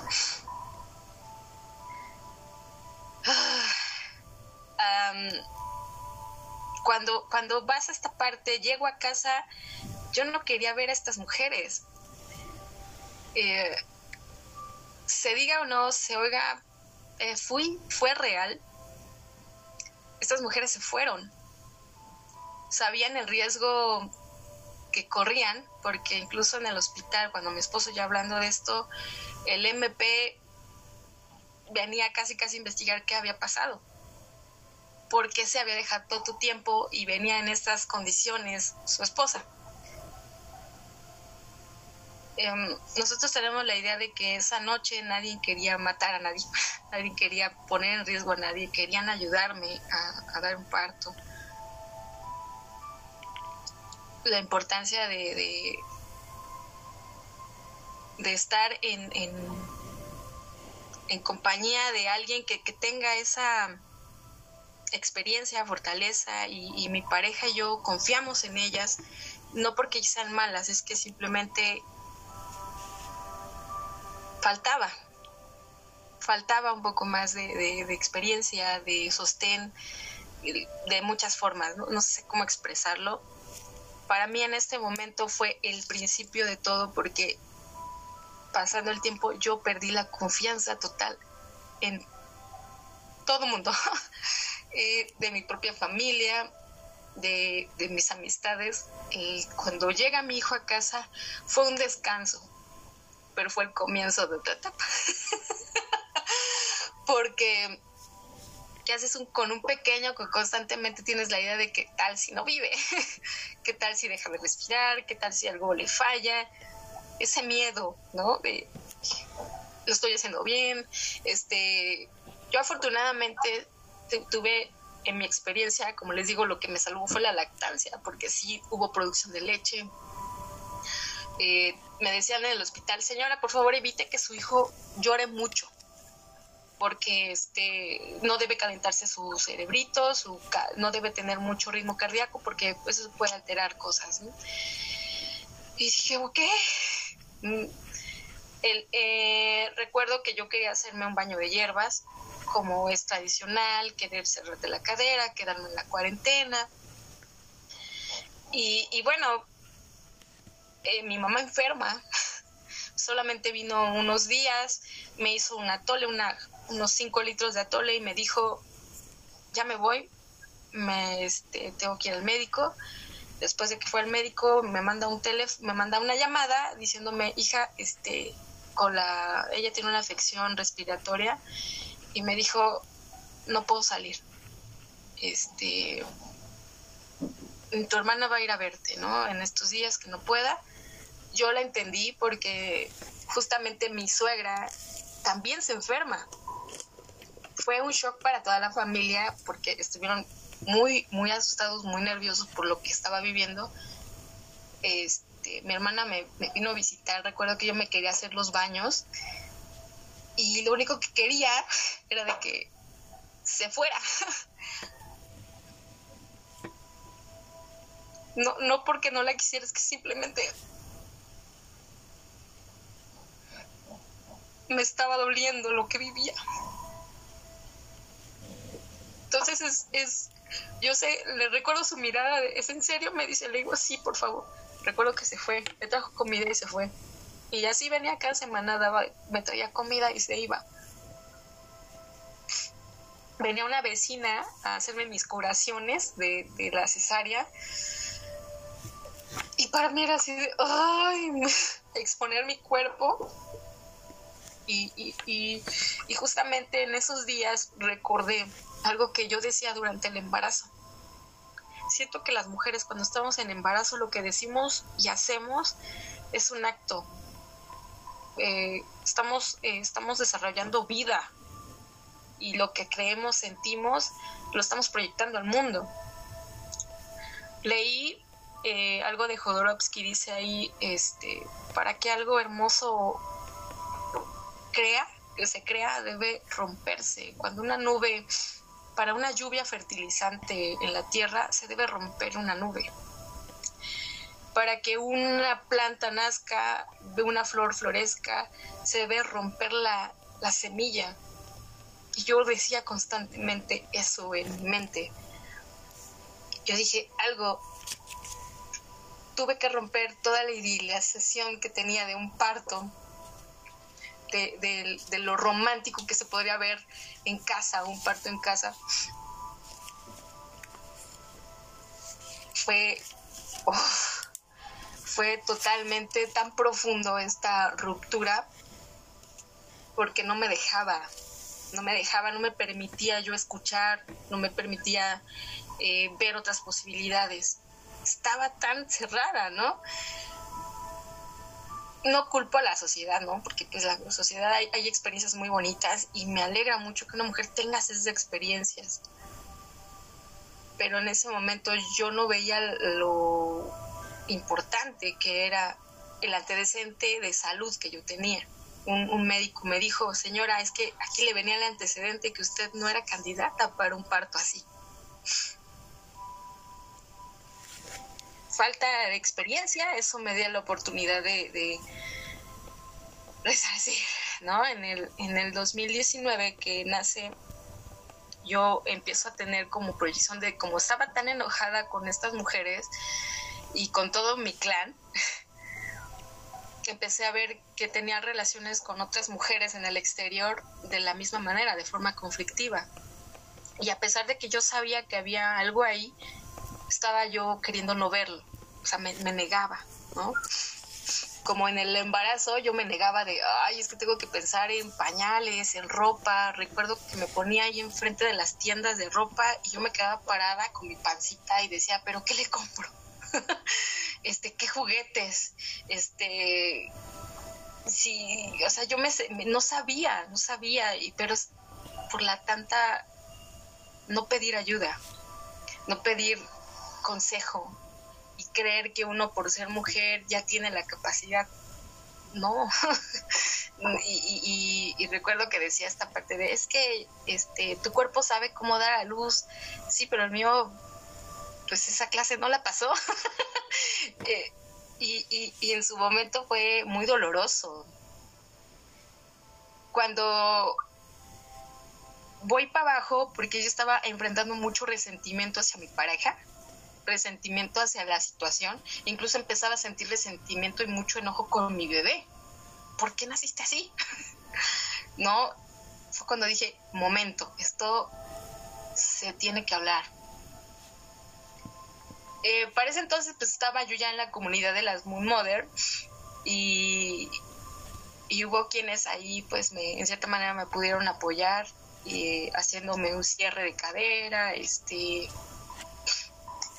cuando, cuando vas a esta parte, llego a casa, yo no quería ver a estas mujeres. Eh, se diga o no, se oiga, eh, fui, fue real, estas mujeres se fueron. Sabían el riesgo que corrían, porque incluso en el hospital, cuando mi esposo ya hablando de esto, el MP venía casi casi a investigar qué había pasado. ¿Por qué se había dejado todo tiempo y venía en estas condiciones su esposa? Em, nosotros tenemos la idea de que esa noche nadie quería matar a nadie, <laughs> nadie quería poner en riesgo a nadie, querían ayudarme a, dar un parto. La importancia de, de, estar en, en, compañía de alguien que, tenga esa experiencia, fortaleza y mi pareja y yo confiamos en ellas, no porque sean malas, es que simplemente faltaba, faltaba un poco más de, experiencia, de sostén, de muchas formas, ¿no? sé cómo expresarlo. Para mí en este momento fue el principio de todo porque pasando el tiempo yo perdí la confianza total en todo mundo, <laughs> eh, de mi propia familia, de, mis amistades. Cuando llega mi hijo a casa fue un descanso, pero fue el comienzo de otra etapa. <laughs> Porque ¿qué haces con un pequeño que constantemente tienes la idea de qué tal si no vive? <laughs> ¿Qué tal si deja de respirar? ¿Qué tal si algo le falla? Ese miedo, ¿no? De lo estoy haciendo bien. Este, yo afortunadamente tuve en mi experiencia, como les digo, lo que me salvó fue la lactancia, porque sí hubo producción de leche. Eh, me decían en el hospital, señora, por favor evite que su hijo llore mucho, porque este no debe calentarse su cerebrito, su, no debe tener mucho ritmo cardíaco, porque eso puede alterar cosas. Y dije, ok. Mm, eh, recuerdo que yo quería hacerme un baño de hierbas, como es tradicional, querer cerrarte la cadera, quedarme en la cuarentena. Y, bueno, eh, mi mamá enferma, <laughs> solamente vino unos días, me hizo un atole, una, unos 5 litros de atole y me dijo, ya me voy, me este, tengo que ir al médico. Después de que fue al médico, me manda un teléfono, me manda una llamada diciéndome, hija, este, con la, ella tiene una afección respiratoria y me dijo, no puedo salir. Este, tu hermana va a ir a verte, ¿no? En estos días que no pueda. Yo la entendí porque justamente mi suegra también se enferma. Fue un shock para toda la familia porque estuvieron muy, muy asustados, muy nerviosos por lo que estaba viviendo. Este, mi hermana me, vino a visitar, recuerdo que yo me quería hacer los baños y lo único que quería <laughs> era de que se fuera. <laughs> No, no porque no la quisiera, es que simplemente me estaba doliendo lo que vivía. Entonces es, es yo sé, le recuerdo su mirada, ¿es en serio? Me dice, le digo, sí, por favor. Recuerdo que se fue, le trajo comida y se fue. Y así venía cada semana, daba, me traía comida y se iba. Venía una vecina a hacerme mis curaciones de, la cesárea. Y para mí era así de, ay, <laughs> exponer mi cuerpo. Y, y, y justamente en esos días recordé algo que yo decía durante el embarazo. Siento que las mujeres cuando estamos en embarazo lo que decimos y hacemos es un acto eh, estamos, eh, estamos desarrollando vida y lo que creemos, sentimos, lo estamos proyectando al mundo. Leí eh, algo de Jodorowsky, dice ahí, este, para que algo hermoso crea, que se crea, debe romperse. Cuando una nube, para una lluvia fertilizante en la tierra, se debe romper una nube para que una planta nazca, una flor florezca, se debe romper la, semilla. Y yo decía constantemente eso en mi mente. Yo dije algo, tuve que romper toda la idealización que tenía de un parto, de, lo romántico que se podría ver en casa, un parto en casa. Fue <laughs> fue totalmente tan profundo esta ruptura porque no me dejaba, no me dejaba, no me permitía yo escuchar, no me permitía eh, ver otras posibilidades. Estaba tan cerrada, ¿no? No culpo a la sociedad, ¿no? Porque pues la sociedad hay, experiencias muy bonitas y me alegra mucho que una mujer tenga esas experiencias. Pero en ese momento yo no veía lo importante que era el antecedente de salud que yo tenía. Un, médico me dijo, señora, es que aquí le venía el antecedente que usted no era candidata para un parto así. Falta de experiencia, eso me dio la oportunidad de, de ¿no? En el, en el 2019 que nace, yo empiezo a tener como proyección de, como estaba tan enojada con estas mujeres, y con todo mi clan, <laughs> empecé a ver que tenía relaciones con otras mujeres en el exterior de la misma manera, de forma conflictiva. Y a pesar de que yo sabía que había algo ahí, estaba yo queriendo no verlo, o sea, me, negaba, ¿no? Como en el embarazo yo me negaba de, ay, es que tengo que pensar en pañales, en ropa. Recuerdo que me ponía ahí enfrente de las tiendas de ropa y yo me quedaba parada con mi pancita y decía, pero ¿qué le compro? <laughs> este, qué juguetes, este, sí, o sea, yo me, no sabía, no sabía, y, pero por la tanta no pedir ayuda, no pedir consejo y creer que uno por ser mujer ya tiene la capacidad. No. <laughs> y, recuerdo que decía esta parte de, es que este, tu cuerpo sabe cómo dar a luz, sí, pero el mío, pues esa clase no la pasó. <laughs> Eh, y, y en su momento fue muy doloroso. Cuando voy para abajo, porque yo estaba enfrentando mucho resentimiento hacia mi pareja, resentimiento hacia la situación, incluso empezaba a sentir resentimiento y mucho enojo con mi bebé. ¿Por qué naciste así? <laughs> no, fue cuando dije, momento, esto se tiene que hablar. Eh, para ese entonces pues estaba yo ya en la comunidad de las Moon Mother y, y hubo quienes ahí pues me, en cierta manera me pudieron apoyar y haciéndome un cierre de cadera, este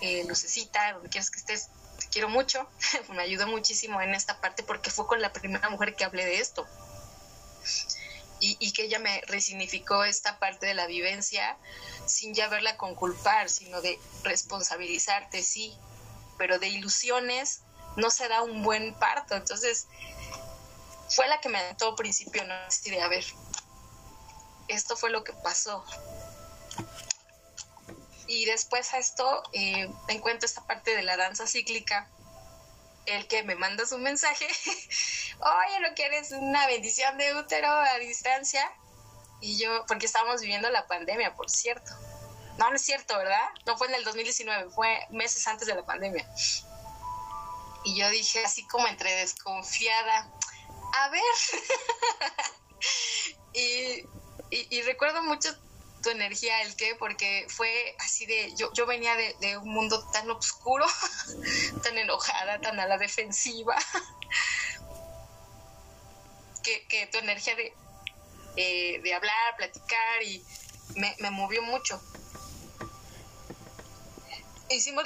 eh, lucecita, donde quieras que estés, te quiero mucho, <laughs> me ayudó muchísimo en esta parte porque fue con la primera mujer que hablé de esto. Y, que ella me resignificó esta parte de la vivencia sin ya verla con culpar, sino de responsabilizarte, sí, pero de ilusiones no se da un buen parto. Entonces, fue la que me todo principio, ¿no? Así de, a ver, esto fue lo que pasó. Y después a esto eh, encuentro esta parte de la danza cíclica, el que me manda su mensaje, <laughs> oye, ¿no quieres una bendición de útero a distancia? Y yo, porque estábamos viviendo la pandemia, por cierto. No, no es cierto, ¿verdad? No fue en el 2019, fue meses antes de la pandemia. Y yo dije así como entre desconfiada, a ver. <laughs> y, y, recuerdo mucho tu energía, el que, porque fue así de, yo, yo venía de, un mundo tan oscuro, <laughs> tan enojada, tan a la defensiva, <laughs> que, tu energía de, eh, de hablar, platicar y me, movió mucho. Hicimos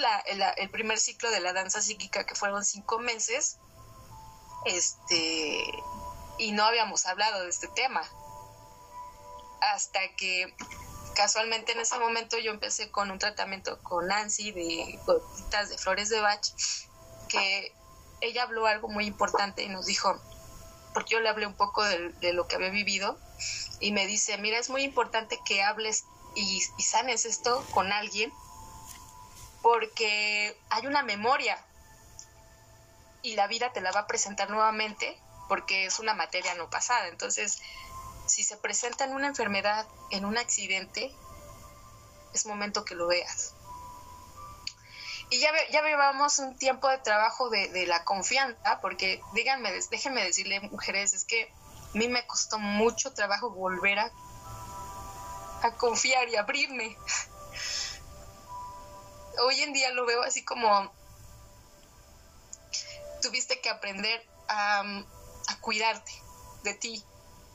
el primer ciclo de la danza psíquica que fueron cinco meses, este, y no habíamos hablado de este tema hasta que casualmente en ese momento yo empecé con un tratamiento con Nancy de gotitas de flores de Bach, que ella habló algo muy importante y nos dijo, porque yo le hablé un poco de, lo que había vivido, y me dice, mira, es muy importante que hables y, y sanes esto con alguien, porque hay una memoria y la vida te la va a presentar nuevamente porque es una materia no pasada. Entonces, si se presenta en una enfermedad, en un accidente, es momento que lo veas. Y ya, ya llevamos un tiempo de trabajo de, la confianza, porque díganme, déjenme decirle, mujeres, es que a mí me costó mucho trabajo volver a, a confiar y abrirme. <laughs> Hoy en día lo veo así como tuviste que aprender a, a cuidarte de ti,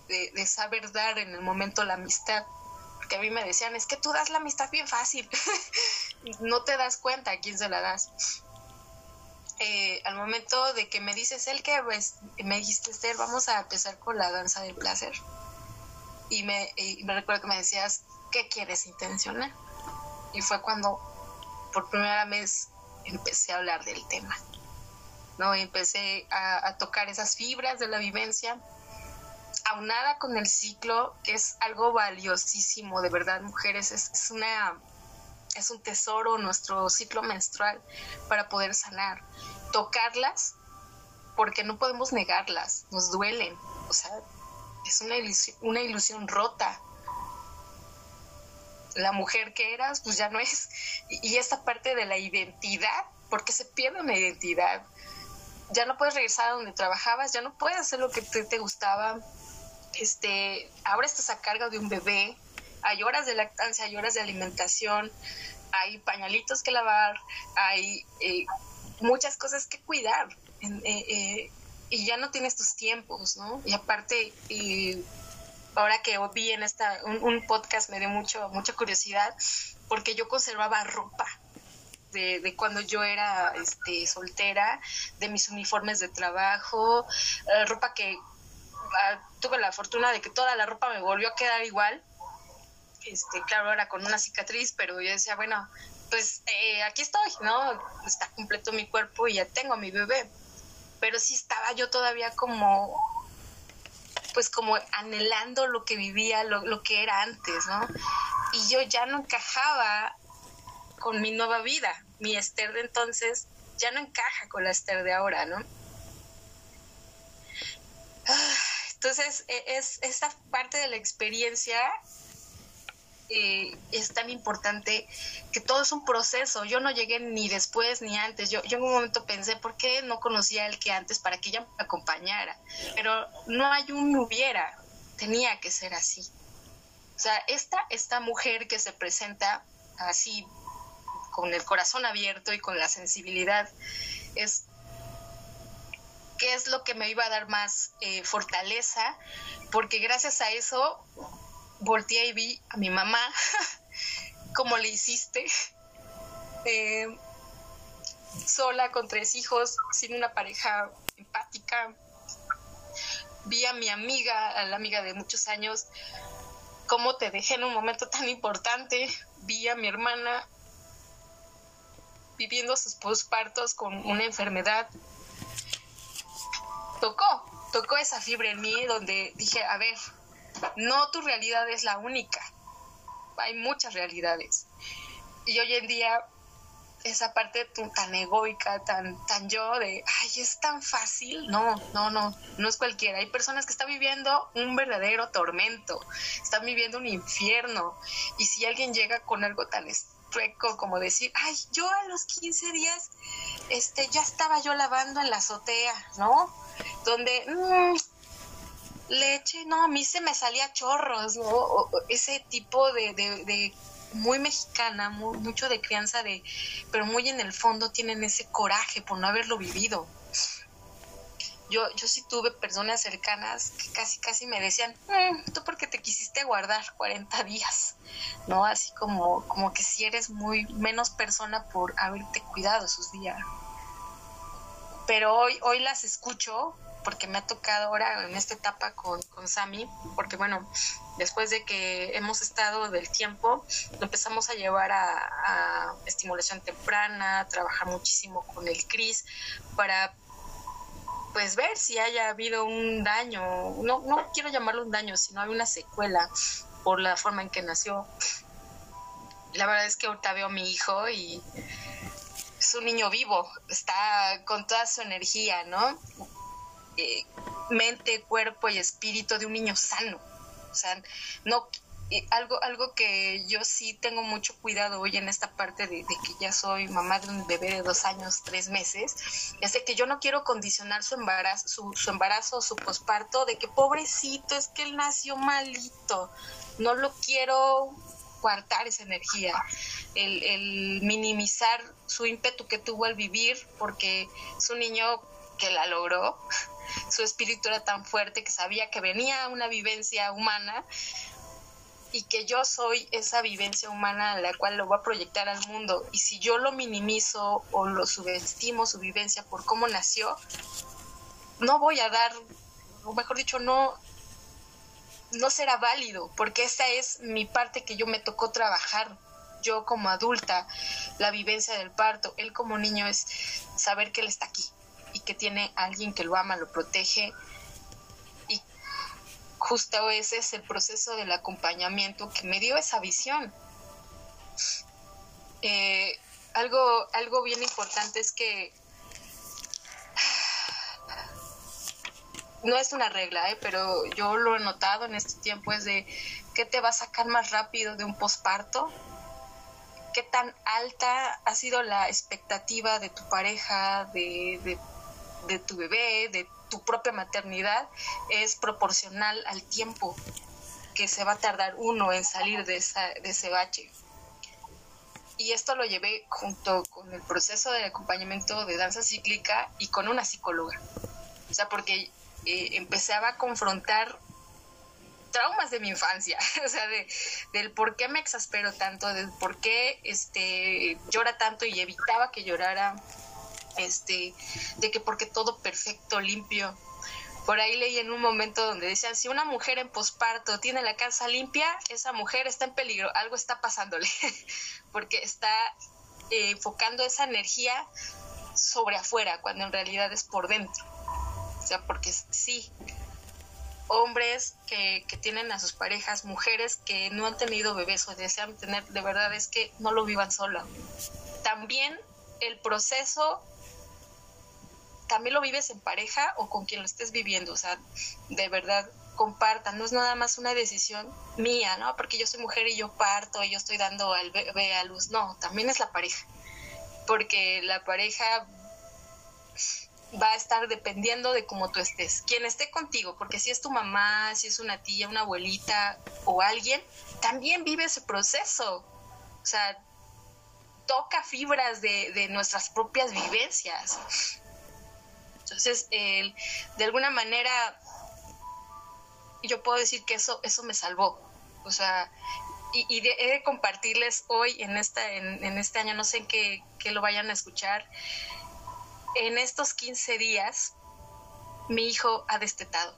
de, saber dar en el momento la amistad. Porque a mí me decían, es que tú das la amistad bien fácil. <laughs> no te das cuenta a quién se la das. Eh, al momento de que me dices el que pues, me dijiste Esther vamos a empezar con la danza del placer y me, me recuerdo que me decías qué quieres intencionar y fue cuando por primera vez empecé a hablar del tema no empecé a, a tocar esas fibras de la vivencia aunada con el ciclo, que es algo valiosísimo, de verdad, mujeres, es, una es un tesoro nuestro ciclo menstrual para poder sanar. Tocarlas, porque no podemos negarlas, nos duelen, o sea, es una ilusión, una ilusión rota. La mujer que eras, pues ya no es. Y, esta parte de la identidad, porque se pierde una identidad. Ya no puedes regresar a donde trabajabas, ya no puedes hacer lo que te gustaba, este, ahora estás a cargo de un bebé, hay horas de lactancia, hay horas de alimentación, hay pañalitos que lavar, hay eh, muchas cosas que cuidar. Eh, eh, y ya no tienes tus tiempos, ¿no? Y aparte, y ahora que vi en esta, un, podcast me dio mucho, mucha curiosidad, porque yo conservaba ropa. De, de, cuando yo era este, soltera, de mis uniformes de trabajo, ropa que tuve la fortuna de que toda la ropa me volvió a quedar igual. este, claro, era con una cicatriz, pero yo decía, bueno, pues eh, aquí estoy, ¿no? Está completo mi cuerpo y ya tengo a mi bebé. Pero sí estaba yo todavía como, pues como anhelando lo que vivía, lo, lo que era antes, ¿no? Y yo ya no encajaba con mi nueva vida. Mi Esther de entonces ya no encaja con la Esther de ahora, ¿no? Ah, entonces, e, es esta parte de la experiencia eh, es tan importante que todo es un proceso. Yo no llegué ni después ni antes. Yo, yo en un momento pensé, ¿por qué no conocía el que antes para que ella me acompañara? Pero no hay un hubiera, tenía que ser así. O sea, esta, esta mujer que se presenta así, con el corazón abierto y con la sensibilidad, es qué es lo que me iba a dar más eh, fortaleza, porque gracias a eso volteé y vi a mi mamá, <laughs> como le hiciste, <laughs> eh, sola con tres hijos, sin una pareja empática. Vi a mi amiga, a la amiga de muchos años, cómo te dejé en un momento tan importante. Vi a mi hermana viviendo sus pospartos con una enfermedad. Tocó, tocó esa fibra en mí donde dije, a ver, no tu realidad es la única. Hay muchas realidades. Y hoy en día esa parte tan egoica, tan, tan yo de, ay, es tan fácil. No, no, no, no es cualquiera. Hay personas que están viviendo un verdadero tormento, están viviendo un infierno. Y si alguien llega con algo tan como decir, ay, yo a los 15 días, este, ya estaba yo lavando en la azotea, ¿no? Donde, mm, leche, no, a mí se me salía chorros, ¿no? ese tipo de, de, muy mexicana, mucho de crianza de, pero muy en el fondo tienen ese coraje por no haberlo vivido. Yo, yo sí tuve personas cercanas que casi, casi me decían, mm, tú porque te quisiste guardar 40 días, ¿no? Así como, como que si eres muy menos persona por haberte cuidado esos días. Pero hoy, hoy las escucho porque me ha tocado ahora en esta etapa con, con Sami, porque bueno, después de que hemos estado del tiempo, empezamos a llevar a, estimulación temprana, a trabajar muchísimo con el CRIS para pues ver si haya habido un daño, no, no quiero llamarlo un daño, sino hay una secuela por la forma en que nació. La verdad es que ahorita veo a mi hijo y es un niño vivo, está con toda su energía, ¿no? Eh, mente, cuerpo y espíritu de un niño sano. O sea, no eh, algo, algo que yo sí tengo mucho cuidado hoy en esta parte de, que ya soy mamá de un bebé de dos años, tres meses, es de que yo no quiero condicionar su embarazo, su, su embarazo, su posparto, de que pobrecito, es que él nació malito. No lo quiero coartar esa energía, el, el minimizar su ímpetu que tuvo al vivir, porque es un niño que la logró, <laughs> su espíritu era tan fuerte que sabía que venía una vivencia humana y que yo soy esa vivencia humana a la cual lo voy a proyectar al mundo. Y si yo lo minimizo o lo subestimo, su vivencia por cómo nació, no voy a dar, o mejor dicho, no, no será válido, porque esa es mi parte que yo me tocó trabajar. Yo como adulta, la vivencia del parto, él como niño es saber que él está aquí, y que tiene alguien que lo ama, lo protege. Justo ese es el proceso del acompañamiento que me dio esa visión. Eh, algo, algo bien importante es que <sighs> no es una regla, ¿eh? pero yo lo he notado en este tiempo, es de qué te va a sacar más rápido de un posparto, qué tan alta ha sido la expectativa de tu pareja, de, de de tu bebé, de tu propia maternidad, es proporcional al tiempo que se va a tardar uno en salir de, esa, de ese bache. Y esto lo llevé junto con el proceso de acompañamiento de danza cíclica y con una psicóloga. O sea, porque eh, empezaba a confrontar traumas de mi infancia, <laughs> o sea, de, del por qué me exaspero tanto, del por qué este, llora tanto y evitaba que llorara, este, de que porque todo perfecto, limpio, por ahí leí en un momento donde decían, si una mujer en posparto tiene la casa limpia, esa mujer está en peligro, algo está pasándole, <laughs> porque está eh, enfocando esa energía sobre afuera, cuando en realidad es por dentro. O sea, porque sí, hombres que, que, tienen a sus parejas, mujeres que no han tenido bebés o desean tener, de verdad es que no lo vivan sola. También el proceso, también lo vives en pareja o con quien lo estés viviendo, o sea, de verdad compartan, no es nada más una decisión mía, ¿no? Porque yo soy mujer y yo parto y yo estoy dando al bebé a luz, no, también es la pareja, porque la pareja va a estar dependiendo de cómo tú estés. Quien esté contigo, porque si es tu mamá, si es una tía, una abuelita o alguien, también vive ese proceso. O sea, toca fibras de, nuestras propias vivencias. Entonces, de alguna manera, yo puedo decir que eso, eso me salvó. O sea, y, he de compartirles hoy en, esta, en, este año, no sé en qué, qué lo vayan a escuchar, en estos 15 días mi hijo ha destetado.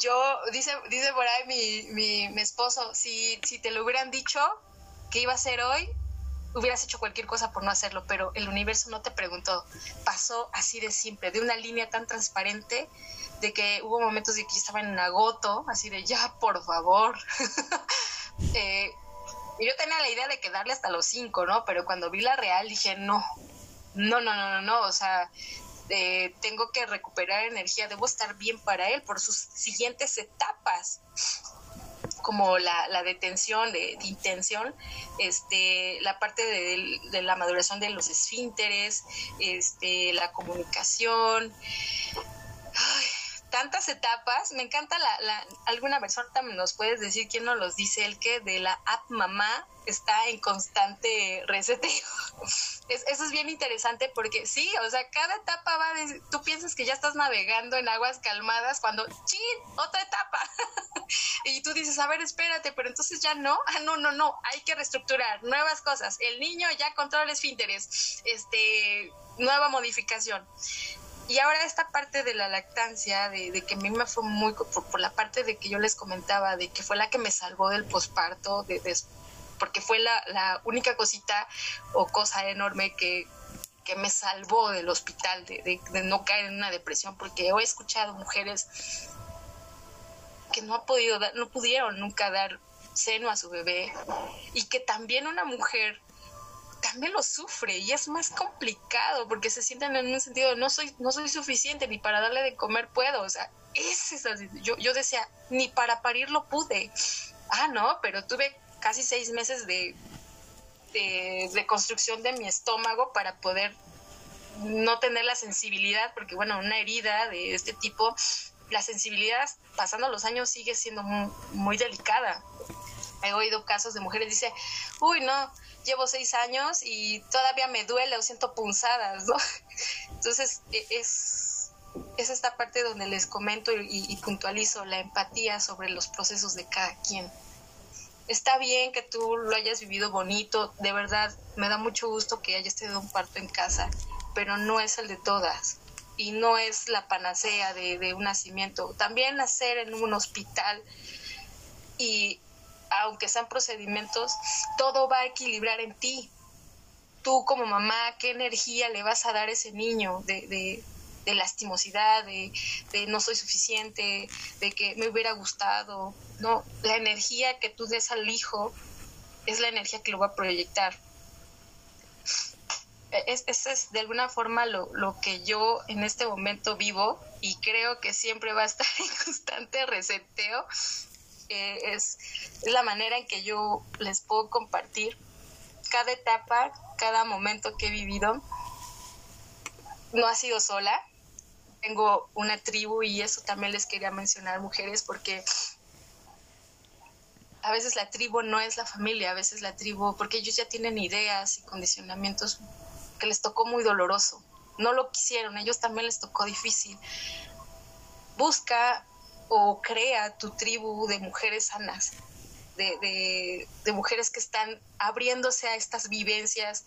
Yo, dice, dice por ahí mi, mi, esposo, si, si te lo hubieran dicho que iba a ser hoy, hubieras hecho cualquier cosa por no hacerlo, pero el universo no te preguntó. Pasó así de simple, de una línea tan transparente, de que hubo momentos de que estaba en agoto, así de ya, por favor. <laughs> eh, yo tenía la idea de quedarle hasta los cinco, ¿no? Pero cuando vi la real dije, no, no, no, no, no, no, o sea, eh, tengo que recuperar energía, debo estar bien para él por sus siguientes etapas como la, la detención de, intención, este, la parte de, de, la maduración de los esfínteres, este, la comunicación. Ay, tantas etapas. Me encanta la, la, alguna persona nos puedes decir quién nos los dice el que de la app mamá está en constante reseteo. <laughs> Es, eso es bien interesante porque sí, o sea, cada etapa va de, tú piensas que ya estás navegando en aguas calmadas cuando, ¡chin! otra etapa. <laughs> y tú dices, a ver, espérate, pero entonces ya no, ah, no, no, no, hay que reestructurar nuevas cosas. El niño ya controla esfínteres, este, nueva modificación. Y ahora esta parte de la lactancia, de, que a mí me fue muy, por, la parte de que yo les comentaba, de que fue la que me salvó del posparto, de, porque fue la, única cosita o cosa enorme que, que me salvó del hospital, de, no caer en una depresión, porque he escuchado mujeres que no ha podido dar, no pudieron nunca dar seno a su bebé y que también una mujer también lo sufre y es más complicado porque se sienten en un sentido no soy no soy suficiente ni para darle de comer puedo o sea es yo yo decía ni para parir lo pude. Ah no pero tuve casi seis meses de de, construcción de mi estómago para poder no tener la sensibilidad porque bueno una herida de este tipo la sensibilidad pasando los años sigue siendo muy delicada he oído casos de mujeres dice uy no llevo seis años y todavía me duele o siento punzadas, ¿no? <laughs> Entonces, e, es, es esta parte donde les comento y, puntualizo la empatía sobre los procesos de cada quien. Está bien que tú lo hayas vivido bonito, de verdad, me da mucho gusto que hayas tenido un parto en casa, pero no es el de todas y no es la panacea de, de un nacimiento. También nacer en un hospital y aunque sean procedimientos, todo va a equilibrar en ti. Tú como mamá, ¿qué energía le vas a dar a ese niño de, de, lastimosidad, de, de, no soy suficiente, de que me hubiera gustado? No, la energía que tú des al hijo es la energía que lo va a proyectar. Es, es de alguna forma lo, lo que yo en este momento vivo y creo que siempre va a estar <laughs> en constante reseteo es la manera en que yo les puedo compartir cada etapa, cada momento que he vivido. No ha sido sola, tengo una tribu y eso también les quería mencionar, mujeres, porque a veces la tribu no es la familia, a veces la tribu, porque ellos ya tienen ideas y condicionamientos que les tocó muy doloroso. No lo quisieron, ellos también les tocó difícil. Busca o crea tu tribu de mujeres sanas, de, mujeres que están abriéndose a estas vivencias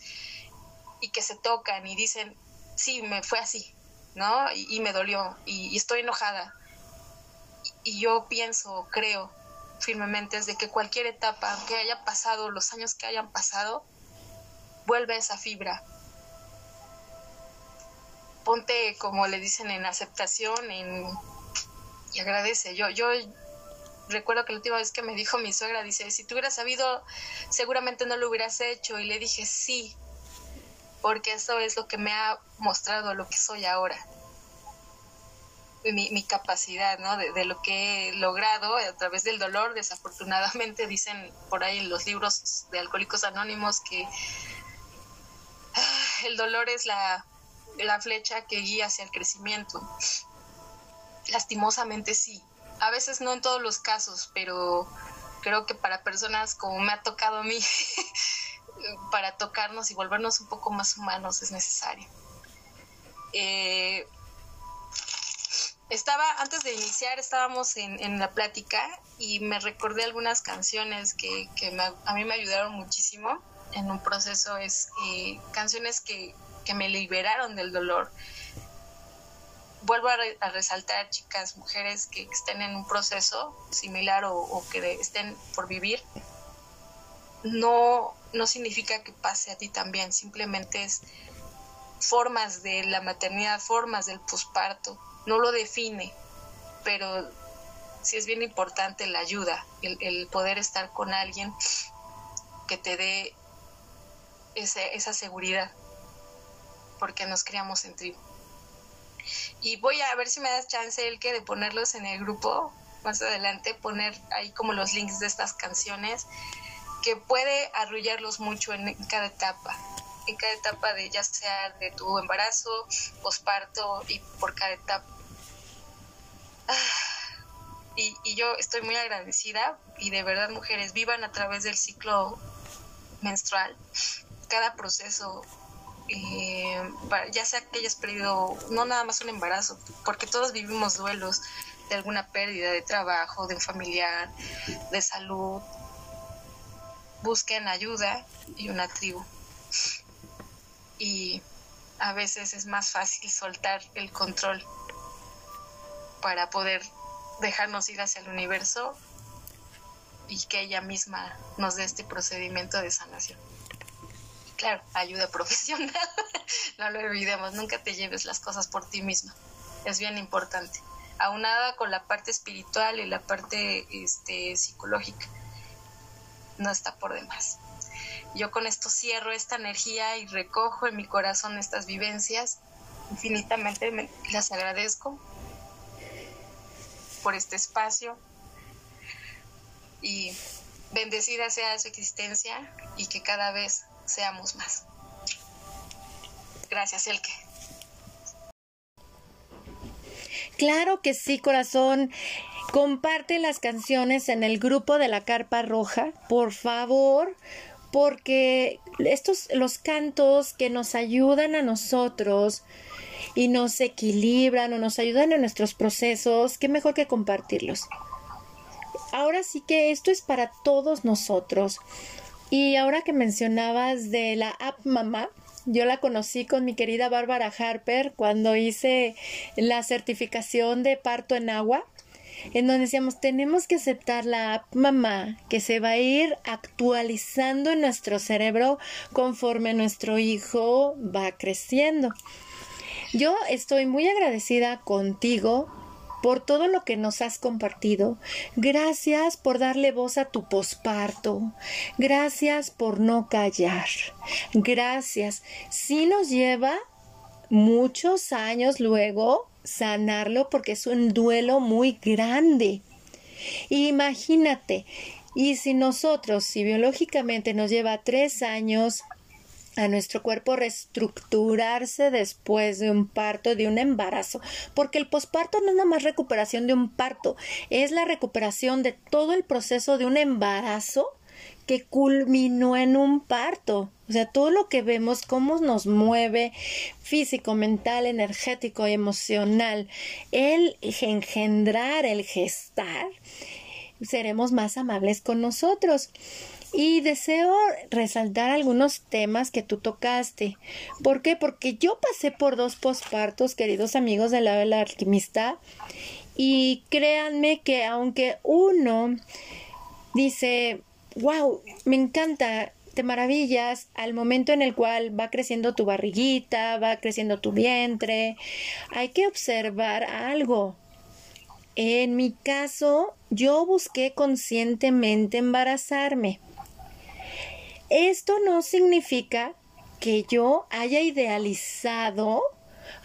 y que se tocan y dicen, sí, me fue así, ¿no? Y, me dolió y, estoy enojada. Y, yo pienso, creo firmemente, es de que cualquier etapa, que haya pasado, los años que hayan pasado, vuelve esa fibra. Ponte, como le dicen, en aceptación en, y agradece. Yo, yo recuerdo que la última vez que me dijo mi suegra, dice, si tú hubieras sabido, seguramente no lo hubieras hecho. Y le dije, sí, porque eso es lo que me ha mostrado lo que soy ahora. Mi, mi capacidad, ¿no? De, lo que he logrado a través del dolor. Desafortunadamente <laughs> dicen por ahí en los libros de Alcohólicos Anónimos que ah, el dolor es la, la flecha que guía hacia el crecimiento. Lastimosamente sí. A veces no en todos los casos, pero creo que para personas como me ha tocado a mí, <laughs> para tocarnos y volvernos un poco más humanos es necesario. Eh, estaba, antes de iniciar, estábamos en, la plática y me recordé algunas canciones que, a mí me ayudaron muchísimo en un proceso, es eh, canciones que, me liberaron del dolor. Vuelvo a, resaltar, chicas, mujeres que estén en un proceso similar o, que estén por vivir, no, no significa que pase a ti también, simplemente es formas de la maternidad, formas del posparto, no lo define, pero sí es bien importante la ayuda, el, poder estar con alguien que te dé esa seguridad, porque nos criamos en tribu. Y voy a ver si me das chance, el que de ponerlos en el grupo más adelante, poner ahí como los links de estas canciones que puede arrullarlos mucho en cada etapa, en cada etapa de ya sea de tu embarazo, posparto y por cada etapa. Ah, y, y, yo estoy muy agradecida y de verdad mujeres vivan a través del ciclo menstrual cada proceso eh, ya sea que hayas perdido no nada más un embarazo porque todos vivimos duelos de alguna pérdida de trabajo de un familiar de salud busquen ayuda y una tribu. Y a veces es más fácil soltar el control para poder dejarnos ir hacia el universo y que ella misma nos dé este procedimiento de sanación. Claro, ayuda <laughs> profesional, no lo olvidemos, nunca te lleves las cosas por ti misma, es bien importante, aunada con la parte espiritual y la parte este, psicológica no está por demás. Yo con esto cierro esta energía y recojo en mi corazón estas vivencias. Infinitamente las agradezco por este espacio y bendecida sea su existencia y que cada vez seamos más. Gracias, Elke. Claro que sí, corazón. Comparte las canciones en el grupo de la Carpa Roja, por favor, porque estos los cantos que nos ayudan a nosotros y nos equilibran o nos ayudan en nuestros procesos, qué mejor que compartirlos. Ahora sí que esto es para todos nosotros. Y ahora que mencionabas de la app Mamá, yo la conocí con mi querida Bárbara Harper cuando hice la certificación de parto en agua en donde decíamos, tenemos que aceptar la app mamá que se va a ir actualizando en nuestro cerebro conforme nuestro hijo va creciendo. Yo estoy muy agradecida contigo por todo lo que nos has compartido. Gracias por darle voz a tu posparto. Gracias por no callar. Gracias. Si nos lleva muchos años luego sanarlo porque es un duelo muy grande. Imagínate, y si nosotros, si biológicamente nos lleva tres años a nuestro cuerpo reestructurarse después de un parto, de un embarazo, porque el posparto no es nada más recuperación de un parto, es la recuperación de todo el proceso de un embarazo que culminó en un parto. O sea, todo lo que vemos, cómo nos mueve físico, mental, energético, emocional, el engendrar, el gestar, seremos más amables con nosotros. Y deseo resaltar algunos temas que tú tocaste. ¿Por qué? Porque yo pasé por dos pospartos, queridos amigos de la alquimista, y créanme que aunque uno dice, wow, me encanta, te maravillas al momento en el cual va creciendo tu barriguita, va creciendo tu vientre, hay que observar algo. En mi caso, yo busqué conscientemente embarazarme. Esto no significa que yo haya idealizado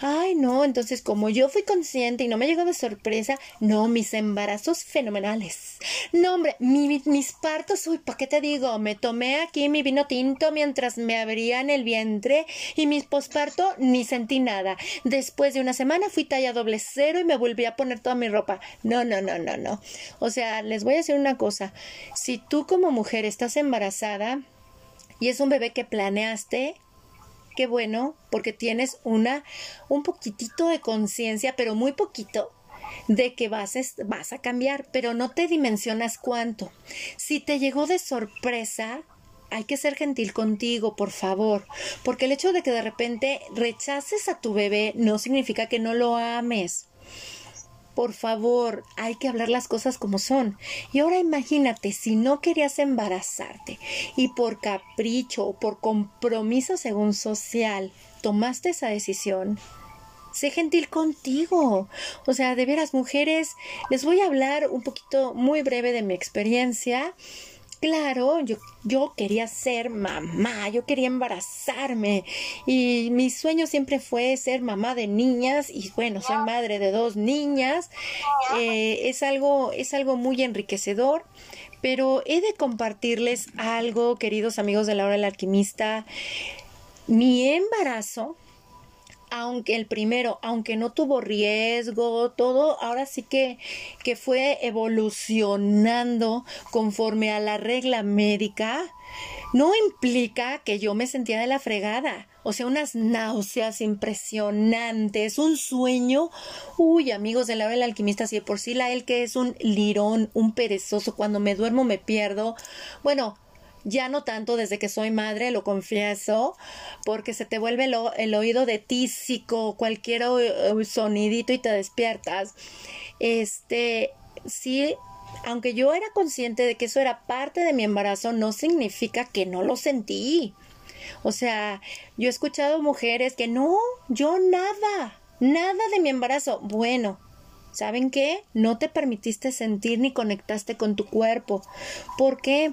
Ay, no, entonces como yo fui consciente y no me llegó de sorpresa, no, mis embarazos fenomenales. No, hombre, mis partos, uy, ¿para qué te digo? Me tomé aquí mi vino tinto mientras me abrían el vientre y mis posparto ni sentí nada. Después de una semana fui talla doble cero y me volví a poner toda mi ropa. No, no, no, no, no. O sea, les voy a decir una cosa. Si tú como mujer estás embarazada y es un bebé que planeaste, qué bueno, porque tienes una, un poquitito de conciencia, pero muy poquito, de que vas, vas a cambiar, pero no te dimensionas cuánto. Si te llegó de sorpresa, hay que ser gentil contigo, por favor, porque el hecho de que de repente rechaces a tu bebé no significa que no lo ames por favor, hay que hablar las cosas como son. Y ahora imagínate, si no querías embarazarte y por capricho o por compromiso según social tomaste esa decisión, sé gentil contigo. O sea, de veras, mujeres, les voy a hablar un poquito muy breve de mi experiencia Claro, yo, yo quería ser mamá, yo quería embarazarme y mi sueño siempre fue ser mamá de niñas y bueno, soy madre de dos niñas. Eh, es, algo, es algo muy enriquecedor, pero he de compartirles algo, queridos amigos de la hora del alquimista. Mi embarazo aunque el primero, aunque no tuvo riesgo, todo ahora sí que, que fue evolucionando conforme a la regla médica, no implica que yo me sentía de la fregada. O sea, unas náuseas impresionantes, un sueño. Uy, amigos de la hora del alquimista, si de por sí la él que es un lirón, un perezoso, cuando me duermo me pierdo. Bueno, ya no tanto desde que soy madre, lo confieso, porque se te vuelve el, oído de tísico, cualquier sonidito y te despiertas. Este, sí, aunque yo era consciente de que eso era parte de mi embarazo, no significa que no lo sentí. O sea, yo he escuchado mujeres que no, yo nada, nada de mi embarazo. Bueno, ¿Saben qué? No te permitiste sentir ni conectaste con tu cuerpo. ¿Por qué?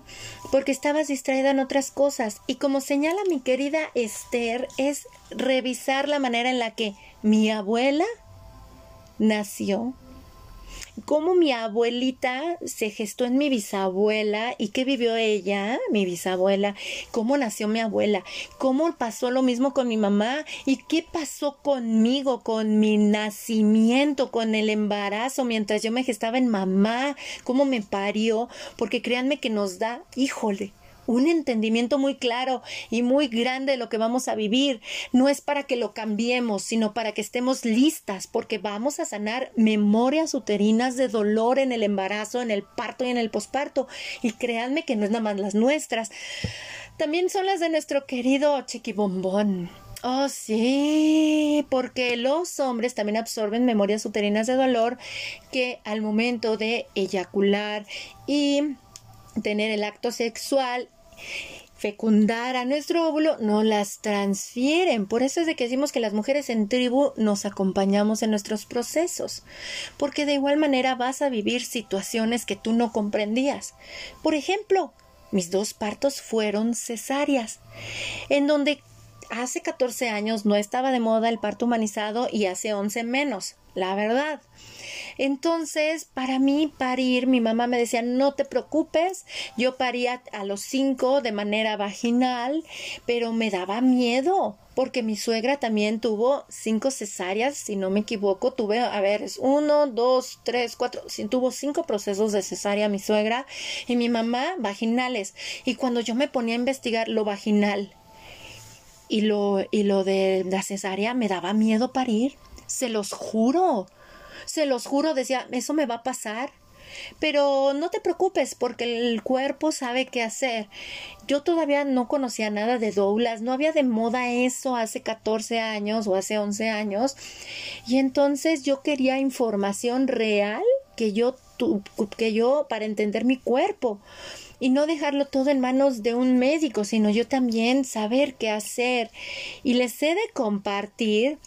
Porque estabas distraída en otras cosas. Y como señala mi querida Esther, es revisar la manera en la que mi abuela nació, cómo mi abuelita se gestó en mi bisabuela y qué vivió ella, mi bisabuela, cómo nació mi abuela, cómo pasó lo mismo con mi mamá y qué pasó conmigo, con mi nacimiento, con el embarazo, mientras yo me gestaba en mamá, cómo me parió, porque créanme que nos da, híjole, un entendimiento muy claro y muy grande de lo que vamos a vivir. No es para que lo cambiemos, sino para que estemos listas, porque vamos a sanar memorias uterinas de dolor en el embarazo, en el parto y en el posparto. Y créanme que no es nada más las nuestras, también son las de nuestro querido chiquibombón. Oh, sí, porque los hombres también absorben memorias uterinas de dolor que al momento de eyacular y tener el acto sexual fecundar a nuestro óvulo, no las transfieren. Por eso es de que decimos que las mujeres en tribu nos acompañamos en nuestros procesos, porque de igual manera vas a vivir situaciones que tú no comprendías. Por ejemplo, mis dos partos fueron cesáreas, en donde hace 14 años no estaba de moda el parto humanizado y hace 11 menos, la verdad. Entonces, para mí parir, mi mamá me decía, no te preocupes, yo paría a los cinco de manera vaginal, pero me daba miedo porque mi suegra también tuvo cinco cesáreas, si no me equivoco, tuve, a ver, es uno, dos, tres, cuatro, tuvo cinco procesos de cesárea mi suegra y mi mamá vaginales. Y cuando yo me ponía a investigar lo vaginal y lo, y lo de la cesárea, me daba miedo parir, se los juro. Se los juro, decía, eso me va a pasar. pero no te preocupes porque el cuerpo sabe qué hacer. Yo todavía no conocía nada de doulas, no había de moda eso hace 14 años o hace 11 años. Y entonces yo quería información real que yo, que yo para entender mi cuerpo y no dejarlo todo en manos de un médico, sino yo también saber qué hacer. Y les he de compartir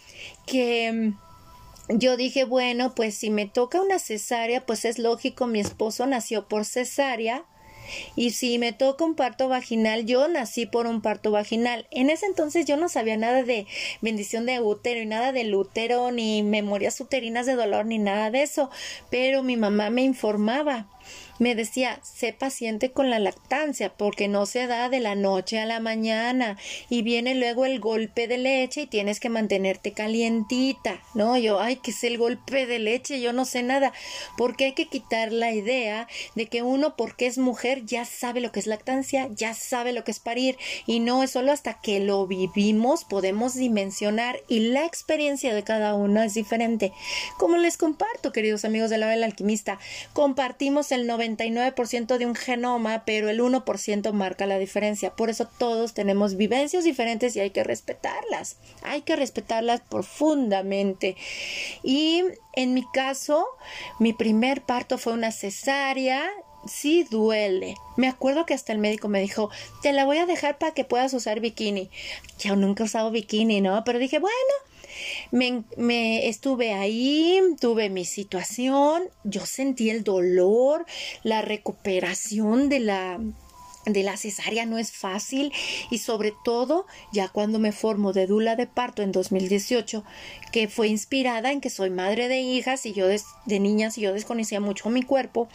que mm, yo dije, bueno, pues si me toca una cesárea, pues es lógico, mi esposo nació por cesárea. Y si me toca un parto vaginal, yo nací por un parto vaginal. En ese entonces yo no sabía nada de bendición de útero y nada del útero, ni memorias uterinas de dolor, ni nada de eso. Pero mi mamá me informaba me decía, sé paciente con la lactancia porque no se da de la noche a la mañana y viene luego el golpe de leche y tienes que mantenerte calientita, ¿no? Yo, ay, ¿qué es el golpe de leche? Yo no sé nada, porque hay que quitar la idea de que uno porque es mujer ya sabe lo que es lactancia, ya sabe lo que es parir y no es solo hasta que lo vivimos podemos dimensionar y la experiencia de cada uno es diferente. Como les comparto, queridos amigos de la Vela Alquimista, compartimos el 90 99% de un genoma, pero el 1% marca la diferencia. Por eso todos tenemos vivencias diferentes y hay que respetarlas. Hay que respetarlas profundamente. Y en mi caso, mi primer parto fue una cesárea sí duele. Me acuerdo que hasta el médico me dijo, te la voy a dejar para que puedas usar bikini. Yo nunca he usado bikini, ¿no? Pero dije, bueno, me, estuve ahí, tuve mi situación, yo sentí el dolor, la recuperación de la de la cesárea no es fácil y sobre todo ya cuando me formo de dula de parto en 2018 que fue inspirada en que soy madre de hijas y yo de niñas y yo desconocía mucho mi cuerpo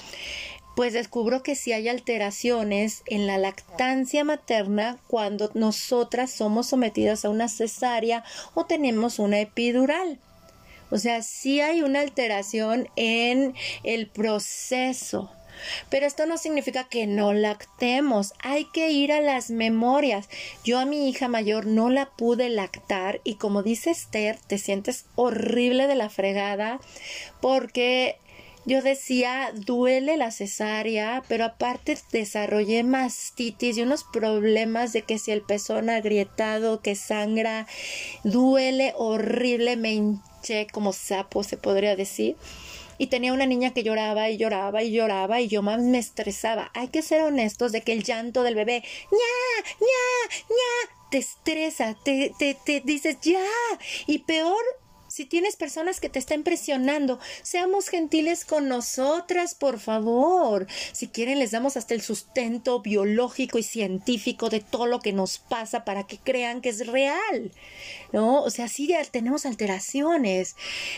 pues descubro que sí hay alteraciones en la lactancia materna cuando nosotras somos sometidas a una cesárea o tenemos una epidural. O sea, sí hay una alteración en el proceso. Pero esto no significa que no lactemos, hay que ir a las memorias. Yo a mi hija mayor no la pude lactar y como dice Esther, te sientes horrible de la fregada porque yo decía, duele la cesárea, pero aparte desarrollé mastitis y unos problemas de que si el pezón agrietado, que sangra, duele horrible, me hinché como sapo, se podría decir. Y tenía una niña que lloraba y lloraba y lloraba y yo más me estresaba. Hay que ser honestos de que el llanto del bebé, ña, ña, ña, te estresa, te, te, te dices ya. Y peor si tienes personas que te estén presionando, seamos gentiles con nosotras, por favor. Si quieren, les damos hasta el sustento biológico y científico de todo lo que nos pasa para que crean que es real. ¿No? O sea, sí tenemos alteraciones.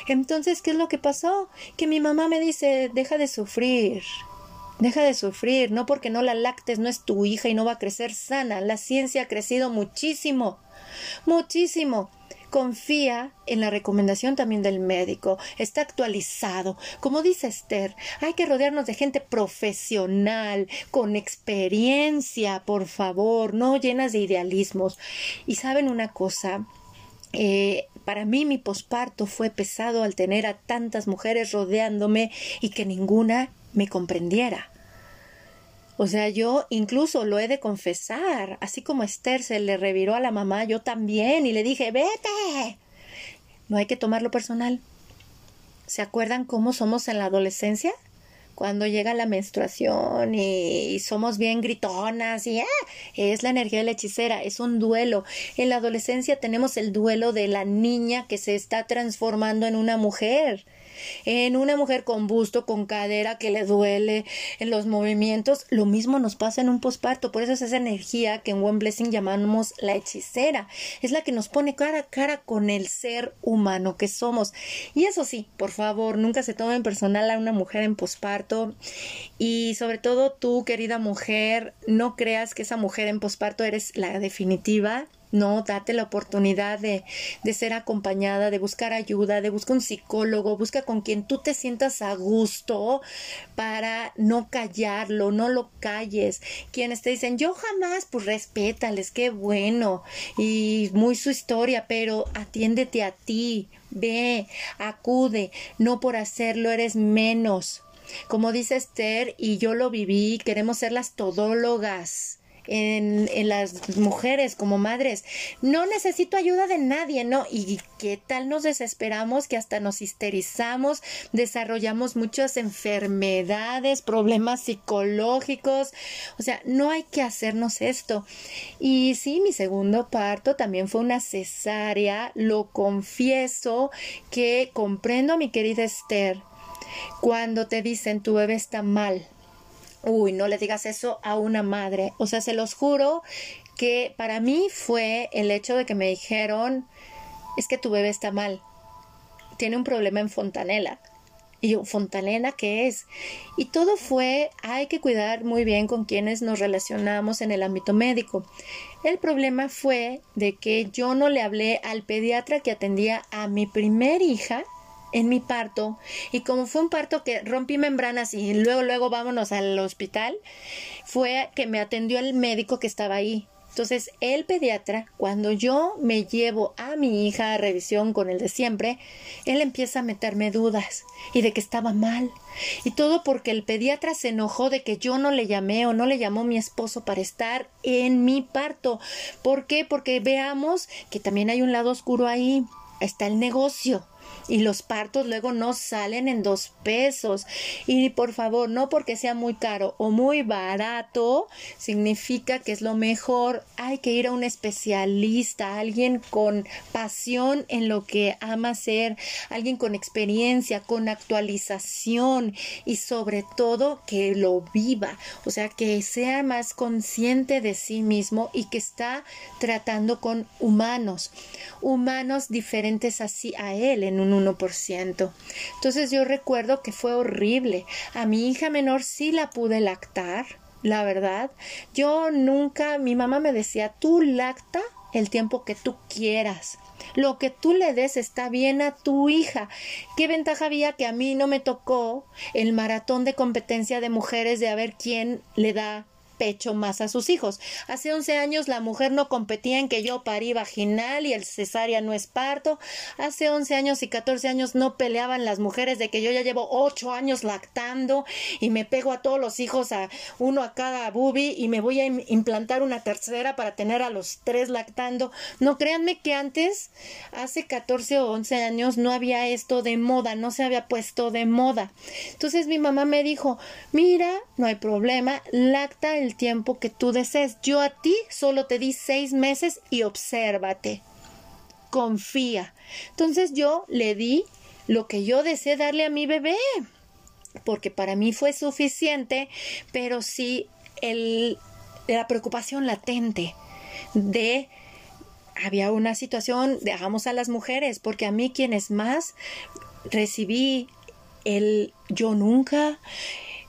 Entonces, ¿qué es lo que pasó? Que mi mamá me dice, deja de sufrir. Deja de sufrir, no porque no la lactes, no es tu hija y no va a crecer sana. La ciencia ha crecido muchísimo, muchísimo confía en la recomendación también del médico, está actualizado. Como dice Esther, hay que rodearnos de gente profesional, con experiencia, por favor, no llenas de idealismos. Y saben una cosa, eh, para mí mi posparto fue pesado al tener a tantas mujeres rodeándome y que ninguna me comprendiera. O sea, yo incluso lo he de confesar, así como Esther se le reviró a la mamá, yo también, y le dije, vete. No hay que tomarlo personal. ¿Se acuerdan cómo somos en la adolescencia? Cuando llega la menstruación y, somos bien gritonas y ah, es la energía de la hechicera, es un duelo. En la adolescencia tenemos el duelo de la niña que se está transformando en una mujer en una mujer con busto, con cadera que le duele en los movimientos, lo mismo nos pasa en un posparto. Por eso es esa energía que en One Blessing llamamos la hechicera. Es la que nos pone cara a cara con el ser humano que somos. Y eso sí, por favor, nunca se tomen personal a una mujer en posparto. Y sobre todo tú, querida mujer, no creas que esa mujer en posparto eres la definitiva. No, date la oportunidad de, de, ser acompañada, de buscar ayuda, de buscar un psicólogo, busca con quien tú te sientas a gusto para no callarlo, no lo calles. Quienes te dicen, yo jamás, pues respétales, qué bueno, y muy su historia, pero atiéndete a ti, ve, acude, no por hacerlo eres menos Como dice Esther, y yo lo viví, queremos ser las todólogas en, las mujeres como madres. No necesito ayuda de nadie, ¿no? Y qué tal nos desesperamos que hasta nos histerizamos, desarrollamos muchas enfermedades, problemas psicológicos. O sea, no hay que hacernos esto. Y sí, mi segundo parto también fue una cesárea, lo confieso que comprendo, mi querida Esther, cuando te dicen tu bebé está mal, Uy, no le digas eso a una madre. O sea, se los juro que para mí fue el hecho de que me dijeron, es que tu bebé está mal, tiene un problema en fontanela. Y ¿fontanela qué es? Y todo fue, hay que cuidar muy bien con quienes nos relacionamos en el ámbito médico. El problema fue de que yo no le hablé al pediatra que atendía a mi primer hija en mi parto y como fue un parto que rompí membranas y luego luego vámonos al hospital, fue que me atendió el médico que estaba ahí. Entonces, el pediatra, cuando yo me llevo a mi hija a revisión con el de siempre, él empieza a meterme dudas y de que estaba mal. Y todo porque el pediatra se enojó de que yo no le llamé o no le llamó mi esposo para estar en mi parto. ¿Por qué? Porque veamos que también hay un lado oscuro ahí. Está el negocio y los partos luego no salen en dos pesos. Y por favor, no porque sea muy caro o muy barato, significa que es lo mejor. Hay que ir a un especialista, alguien con pasión en lo que ama hacer, alguien con experiencia, con actualización y sobre todo que lo viva, o sea, que sea más consciente de sí mismo y que está tratando con humanos, humanos diferentes así a él un 1%. Entonces yo recuerdo que fue horrible. A mi hija menor sí la pude lactar, la verdad. Yo nunca, mi mamá me decía, tú lacta el tiempo que tú quieras. Lo que tú le des está bien a tu hija. ¿Qué ventaja había que a mí no me tocó el maratón de competencia de mujeres de a ver quién le da pecho más a sus hijos. Hace 11 años la mujer no competía en que yo parí vaginal y el cesárea no es parto. Hace 11 años y 14 años no peleaban las mujeres de que yo ya llevo 8 años lactando y me pego a todos los hijos a uno a cada bubi y me voy a implantar una tercera para tener a los tres lactando. No créanme que antes, hace 14 o 11 años no había esto de moda, no se había puesto de moda. Entonces mi mamá me dijo, mira, no hay problema, lacta el el tiempo que tú desees. Yo a ti solo te di seis meses y obsérvate. Confía. Entonces yo le di lo que yo deseé darle a mi bebé. Porque para mí fue suficiente, pero sí el, la preocupación latente de había una situación, dejamos a las mujeres, porque a mí quienes más recibí el yo nunca,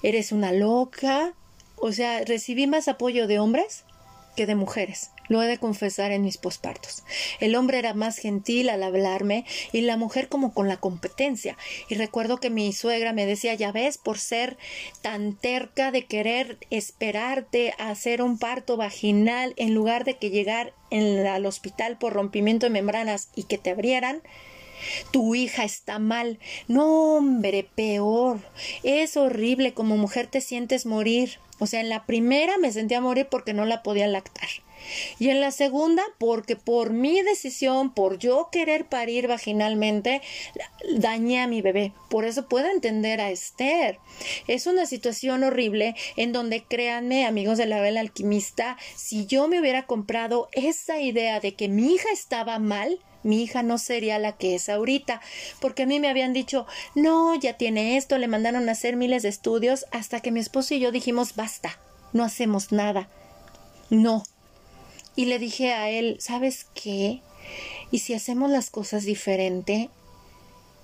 eres una loca, o sea, recibí más apoyo de hombres que de mujeres. Lo he de confesar en mis pospartos. El hombre era más gentil al hablarme y la mujer como con la competencia. Y recuerdo que mi suegra me decía, ya ves, por ser tan terca de querer esperarte a hacer un parto vaginal en lugar de que llegar al hospital por rompimiento de membranas y que te abrieran, tu hija está mal. No, hombre, peor. Es horrible como mujer te sientes morir. O sea, en la primera me sentía morir porque no la podía lactar. Y en la segunda, porque por mi decisión, por yo querer parir vaginalmente, dañé a mi bebé. Por eso puedo entender a Esther. Es una situación horrible en donde, créanme, amigos de la vela alquimista, si yo me hubiera comprado esa idea de que mi hija estaba mal, mi hija no sería la que es ahorita, porque a mí me habían dicho, no, ya tiene esto, le mandaron a hacer miles de estudios, hasta que mi esposo y yo dijimos, basta, no hacemos nada. No. Y le dije a él, ¿sabes qué? ¿Y si hacemos las cosas diferente?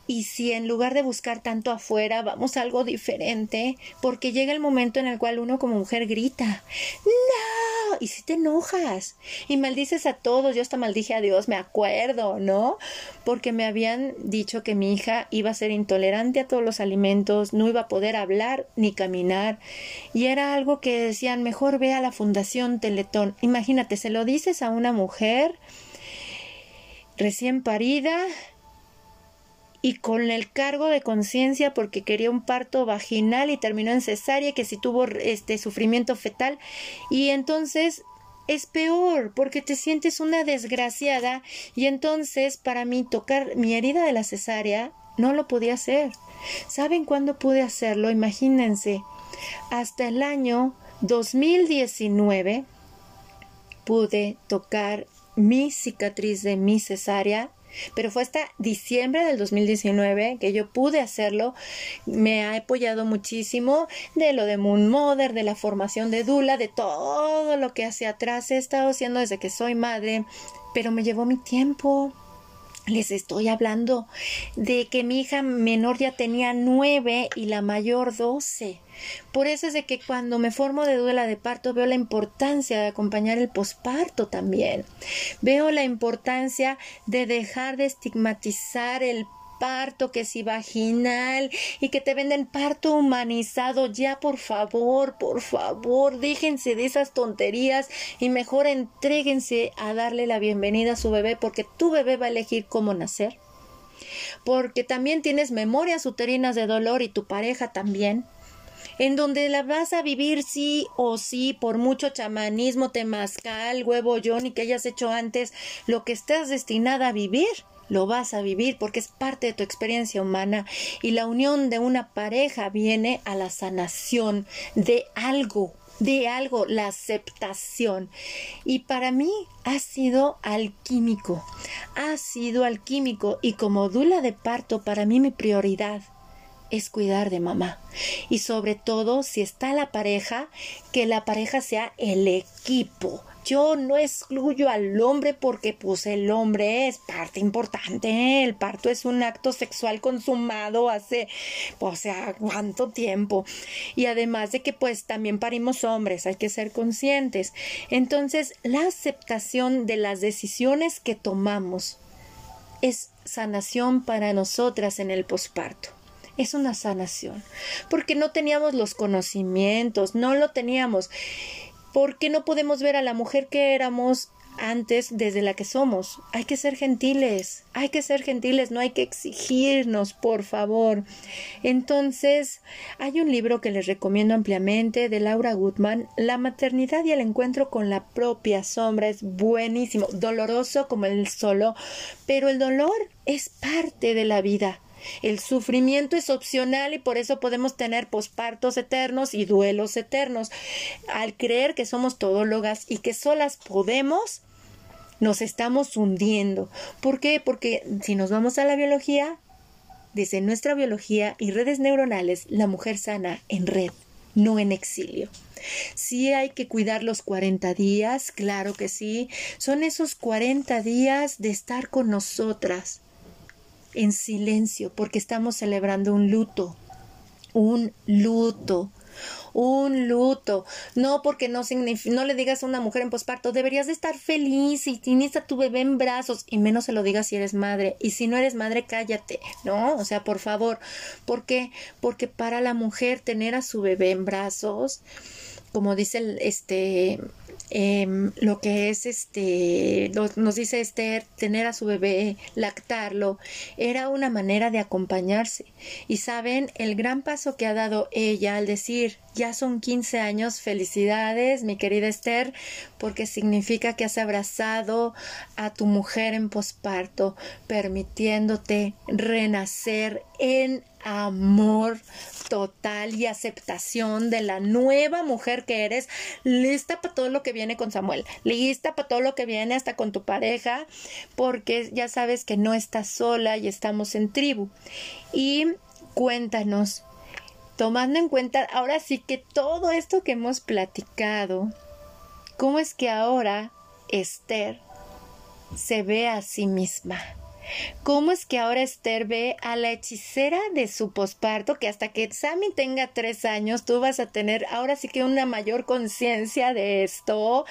Y si en lugar de buscar tanto afuera vamos a algo diferente, porque llega el momento en el cual uno como mujer grita, no, y si te enojas y maldices a todos, yo hasta maldije a Dios, me acuerdo, ¿no? Porque me habían dicho que mi hija iba a ser intolerante a todos los alimentos, no iba a poder hablar ni caminar, y era algo que decían, mejor ve a la Fundación Teletón. Imagínate, se lo dices a una mujer recién parida, y con el cargo de conciencia porque quería un parto vaginal y terminó en cesárea, que si tuvo este sufrimiento fetal y entonces es peor porque te sientes una desgraciada y entonces para mí tocar mi herida de la cesárea no lo podía hacer. ¿Saben cuándo pude hacerlo? Imagínense, hasta el año 2019 pude tocar mi cicatriz de mi cesárea pero fue hasta diciembre del 2019 que yo pude hacerlo. Me ha apoyado muchísimo de lo de Moon Mother, de la formación de Dula, de todo lo que hacia atrás he estado haciendo desde que soy madre, pero me llevó mi tiempo. Les estoy hablando de que mi hija menor ya tenía nueve y la mayor doce. Por eso es de que cuando me formo de duela de parto veo la importancia de acompañar el posparto también. Veo la importancia de dejar de estigmatizar el parto, que si vaginal y que te venden parto humanizado. Ya, por favor, por favor, déjense de esas tonterías y mejor entréguense a darle la bienvenida a su bebé porque tu bebé va a elegir cómo nacer. Porque también tienes memorias uterinas de dolor y tu pareja también en donde la vas a vivir sí o sí por mucho chamanismo, temazcal, huevo y que hayas hecho antes, lo que estás destinada a vivir lo vas a vivir porque es parte de tu experiencia humana y la unión de una pareja viene a la sanación de algo de algo, la aceptación. Y para mí ha sido alquímico, ha sido alquímico y como dula de parto, para mí mi prioridad es cuidar de mamá. Y sobre todo, si está la pareja, que la pareja sea el equipo. Yo no excluyo al hombre porque pues el hombre es parte importante. El parto es un acto sexual consumado hace, o sea, cuánto tiempo. Y además de que pues también parimos hombres, hay que ser conscientes. Entonces, la aceptación de las decisiones que tomamos es sanación para nosotras en el posparto es una sanación, porque no teníamos los conocimientos, no lo teníamos, porque no podemos ver a la mujer que éramos antes desde la que somos. Hay que ser gentiles, hay que ser gentiles, no hay que exigirnos, por favor. Entonces, hay un libro que les recomiendo ampliamente de Laura Goodman, La maternidad y el encuentro con la propia sombra. Es buenísimo, doloroso como el solo, pero el dolor es parte de la vida. El sufrimiento es opcional y por eso podemos tener pospartos eternos y duelos eternos. Al creer que somos todólogas y que solas podemos, nos estamos hundiendo. ¿Por qué? Porque si nos vamos a la biología, desde nuestra biología y redes neuronales, la mujer sana en red, no en exilio. Sí hay que cuidar los 40 días, claro que sí. Son esos 40 días de estar con nosotras, en silencio porque estamos celebrando un luto, un luto, un luto. No porque no no le digas a una mujer en posparto, deberías de estar feliz y tienes a tu bebé en brazos y menos se lo digas si eres madre. Y si no eres madre, cállate, ¿no? O sea, por favor, ¿por qué? Porque para la mujer tener a su bebé en brazos, como dice este Em, lo que es este, nos dice Esther, tener a su bebé, lactarlo, era una manera de acompañarse. Y saben, el gran paso que ha dado ella al decir, ya son 15 años, felicidades, mi querida Esther, porque significa que has abrazado a tu mujer en posparto, permitiéndote renacer en amor total y aceptación de la nueva mujer que eres, lista para todo lo que viene con Samuel, lista para todo lo que viene hasta con tu pareja, porque ya sabes que no estás sola y estamos en tribu. Y cuéntanos, tomando en cuenta ahora sí que todo esto que hemos platicado, ¿cómo es que ahora Esther se ve a sí misma? ¿Cómo es que ahora Esther ve a la hechicera de su posparto que hasta que Sammy tenga tres años tú vas a tener ahora sí que una mayor conciencia de esto?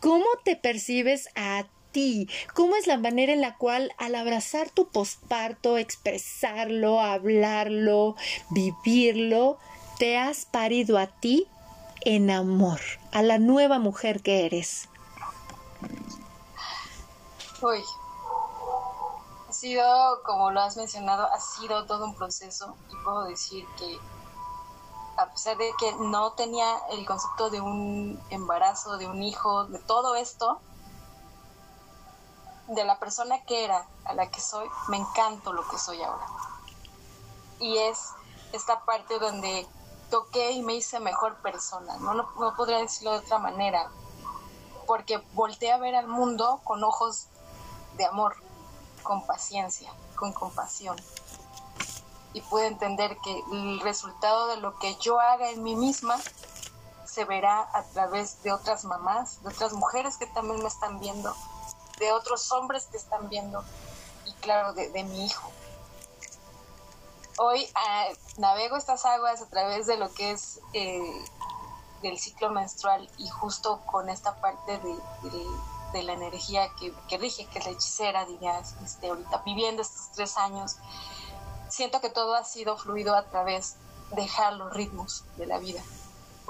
¿Cómo te percibes a ti? ¿Cómo es la manera en la cual al abrazar tu posparto, expresarlo, hablarlo, vivirlo, te has parido a ti en amor, a la nueva mujer que eres? Uy, sido, como lo has mencionado, ha sido todo un proceso. Y puedo decir que a pesar de que no tenía el concepto de un embarazo, de un hijo, de todo esto, de la persona que era a la que soy, me encanto lo que soy ahora. Y es esta parte donde toqué y me hice mejor persona, no, no, podría decirlo de otra manera, porque volteé a ver al mundo con ojos de amor, con paciencia, con compasión. Y pude entender que el resultado de lo que yo haga en mí misma se verá a través de otras mamás, de otras mujeres que también me están viendo, de otros hombres que están viendo y claro, de, mi hijo. Hoy ah, navego estas aguas a través de lo que es eh, del ciclo menstrual y justo con esta parte de, la energía que, rige, que es la hechicera, dirías, este, ahorita viviendo estos tres años, siento que todo ha sido fluido a través de dejar los ritmos de la vida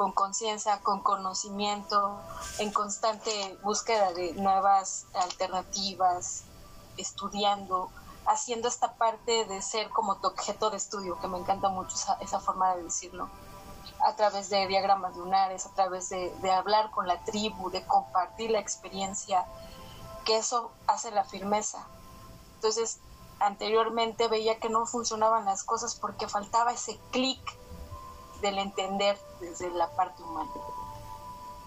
con conciencia, con conocimiento, en constante búsqueda de nuevas alternativas, estudiando, haciendo esta parte de ser como tu objeto de estudio, que me encanta mucho esa, forma de decirlo, a través de diagramas lunares, a través de, hablar con la tribu, de compartir la experiencia, que eso hace la firmeza. Entonces, anteriormente veía que no funcionaban las cosas porque faltaba ese clic del entender desde la parte humana.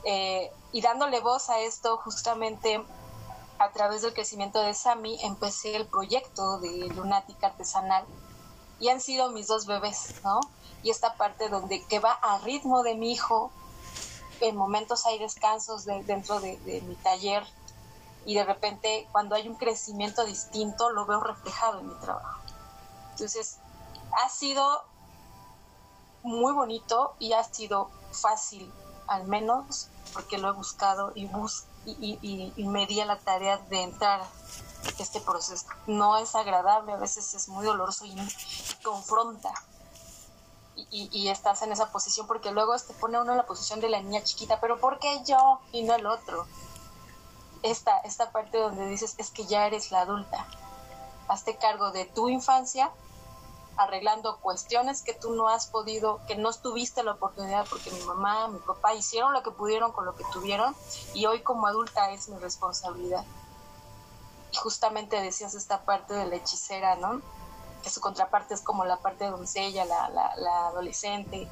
Eh, y dándole voz a esto, justamente a través del crecimiento de Sami, empecé el proyecto de Lunática Artesanal y han sido mis dos bebés, ¿no? Y esta parte donde que va a ritmo de mi hijo, en momentos hay descansos dentro de, de mi taller y de repente cuando hay un crecimiento distinto lo veo reflejado en mi trabajo. Entonces, ha sido muy bonito y ha sido fácil, al menos porque lo he buscado y, bus y, me di a la tarea de entrar este proceso. No es agradable, a veces es muy doloroso y confronta. Y, estás en esa posición porque luego te pone uno en la posición de la niña chiquita, pero ¿por qué yo y no el otro? Esta, esta parte donde dices es que ya eres la adulta. Hazte cargo de tu infancia arreglando cuestiones que tú no has podido, que no tuviste la oportunidad porque mi mamá, mi papá hicieron lo que pudieron con lo que tuvieron y hoy como adulta es mi responsabilidad. Y justamente decías esta parte de la hechicera, ¿no? Que su contraparte es como la parte doncella, la, la, adolescente.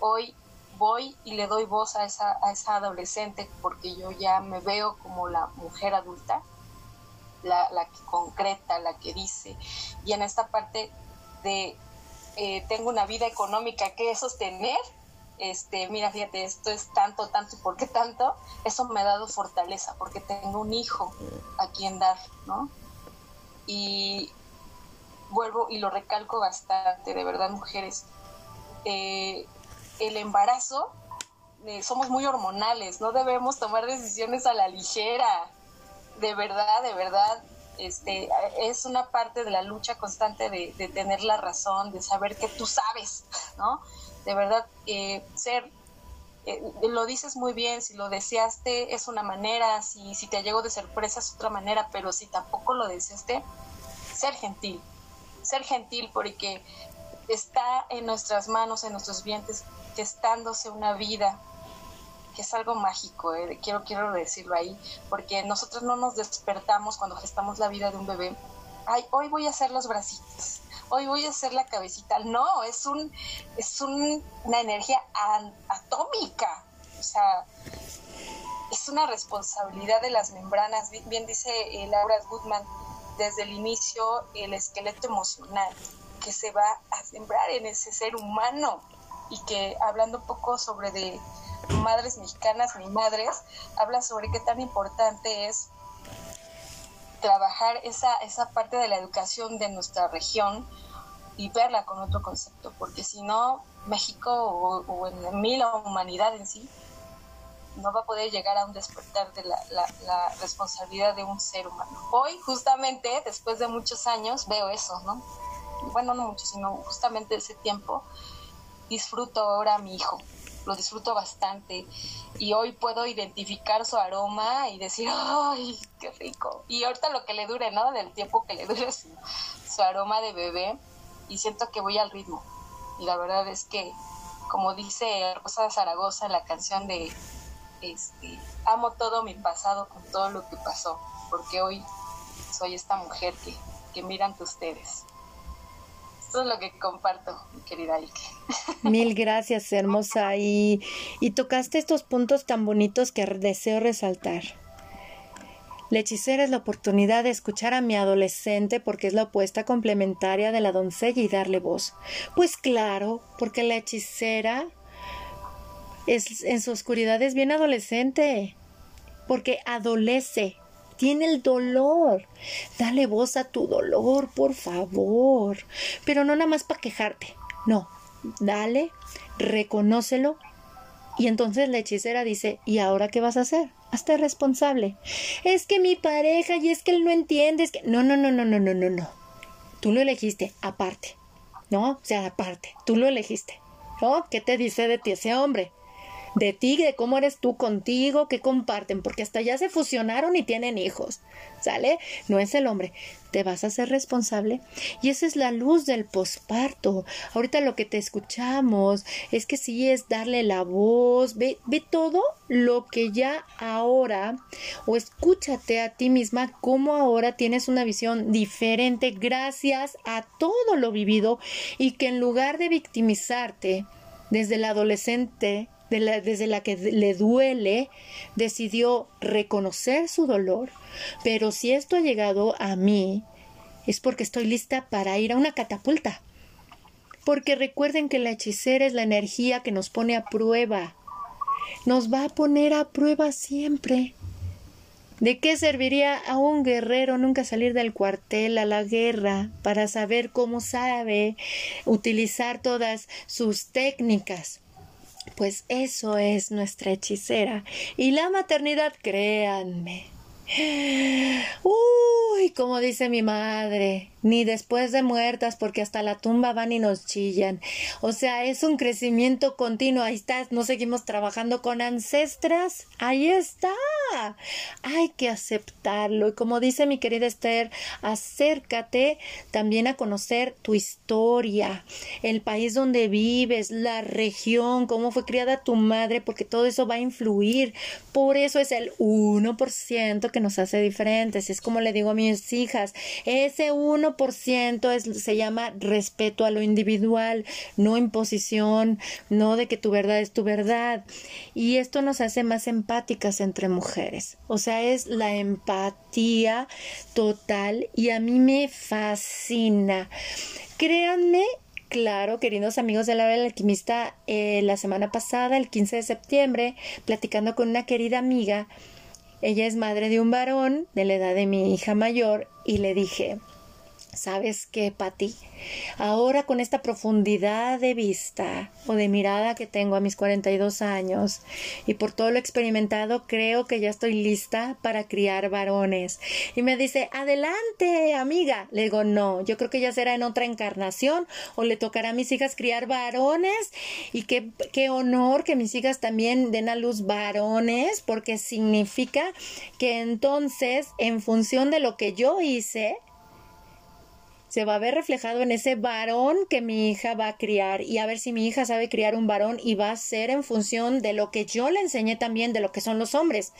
Hoy voy y le doy voz a esa, a esa adolescente porque yo ya me veo como la mujer adulta, la, la que concreta, la que dice. Y en esta parte de eh, tengo una vida económica que sostener, este, mira, fíjate, esto es tanto, tanto, ¿por qué tanto? Eso me ha dado fortaleza, porque tengo un hijo a quien dar, ¿no? Y vuelvo y lo recalco bastante, de verdad, mujeres. Eh, el embarazo, eh, somos muy hormonales, no debemos tomar decisiones a la ligera, de verdad, de verdad, este, es una parte de la lucha constante de, tener la razón, de saber que tú sabes, ¿no? De verdad, eh, ser, eh, lo dices muy bien, si lo deseaste es una manera, si, si te llegó de sorpresa es otra manera, pero si tampoco lo deseaste, ser gentil, ser gentil porque está en nuestras manos, en nuestros vientres, gestándose una vida, que es algo mágico, eh, quiero, quiero decirlo ahí, porque nosotros no nos despertamos cuando gestamos la vida de un bebé. Ay, hoy voy a hacer los bracitos, hoy voy a hacer la cabecita. No, es, un, es una energía atómica, o sea, es una responsabilidad de las membranas. Bien, dice eh, Laura Goodman, desde el inicio, el esqueleto emocional que se va a sembrar en ese ser humano y que hablando un poco sobre de madres mexicanas ni madres, habla sobre qué tan importante es trabajar esa, esa parte de la educación de nuestra región y verla con otro concepto, porque si no, México o, en mí la humanidad en sí no va a poder llegar a un despertar de la, la, responsabilidad de un ser humano. Hoy, justamente, después de muchos años, veo eso, ¿no? Bueno, no mucho, sino justamente ese tiempo, disfruto ahora a mi hijo, lo disfruto bastante y hoy puedo identificar su aroma y decir, ¡ay, qué rico! Y ahorita lo que le dure, ¿no? Del tiempo que le dure su, aroma de bebé y siento que voy al ritmo. Y la verdad es que, como dice Rosa Zaragoza en la canción de este, Amo todo mi pasado con todo lo que pasó, porque hoy soy esta mujer que, que miran ustedes. Esto es lo que comparto, querida Ike. <laughs> Mil gracias, hermosa. Y, y tocaste estos puntos tan bonitos que deseo resaltar. La hechicera es la oportunidad de escuchar a mi adolescente porque es la opuesta complementaria de la doncella y darle voz. Pues claro, porque la hechicera es, en su oscuridad es bien adolescente, porque adolece, tiene el dolor. Dale voz a tu dolor, por favor. Pero no nada más para quejarte. No, dale, reconócelo. Y entonces la hechicera dice, ¿y ahora qué vas a hacer? Hazte responsable. Es que mi pareja y es que él no entiende. Es que... No, no, no, no, no, no, no, no. Tú lo elegiste, aparte. ¿No? O sea, aparte. Tú lo elegiste. ¿No? ¿Qué te dice de ti ese hombre? De ti, de cómo eres tú contigo, que comparten, porque hasta ya se fusionaron y tienen hijos, ¿sale? No es el hombre, te vas a hacer responsable y esa es la luz del posparto. Ahorita lo que te escuchamos es que sí es darle la voz, ve, ve todo lo que ya ahora o escúchate a ti misma cómo ahora tienes una visión diferente gracias a todo lo vivido y que en lugar de victimizarte desde el adolescente desde la que le duele, decidió reconocer su dolor, pero si esto ha llegado a mí, es porque estoy lista para ir a una catapulta. Porque recuerden que la hechicera es la energía que nos pone a prueba. Nos va a poner a prueba siempre. ¿De qué serviría a un guerrero nunca salir del cuartel a la guerra para saber cómo sabe utilizar todas sus técnicas? Pues eso es nuestra hechicera. Y la maternidad, créanme. <gasps> Uy, como dice mi madre, ni después de muertas, porque hasta la tumba van y nos chillan. O sea, es un crecimiento continuo. Ahí está, no seguimos trabajando con ancestras. Ahí está. Hay que aceptarlo. Y como dice mi querida Esther, acércate también a conocer tu historia, el país donde vives, la región, cómo fue criada tu madre, porque todo eso va a influir. Por eso es el 1% que nos hace diferentes. Es como le digo a mis hijas, ese 1 ciento es, se llama respeto a lo individual, no imposición, no de que tu verdad es tu verdad. Y esto nos hace más empáticas entre mujeres. O sea, es la empatía total y a mí me fascina. Créanme Claro, queridos amigos de la alquimista, eh, la semana pasada, el 15 de septiembre, platicando con una querida amiga, ella es madre de un varón de la edad de mi hija mayor, y le dije, ¿Sabes qué, Pati? Ahora con esta profundidad de vista o de mirada que tengo a mis 42 años y por todo lo experimentado, creo que ya estoy lista para criar varones. Y me dice, adelante, amiga. Le digo, no, yo creo que ya será en otra encarnación o le tocará a mis hijas criar varones y qué, qué honor que mis hijas también den a luz varones porque significa que entonces, en función de lo que yo hice, se va a ver reflejado en ese varón que mi hija va a criar y a ver si mi hija sabe criar un varón y va a ser en función de lo que yo le enseñé también de lo que son los hombres.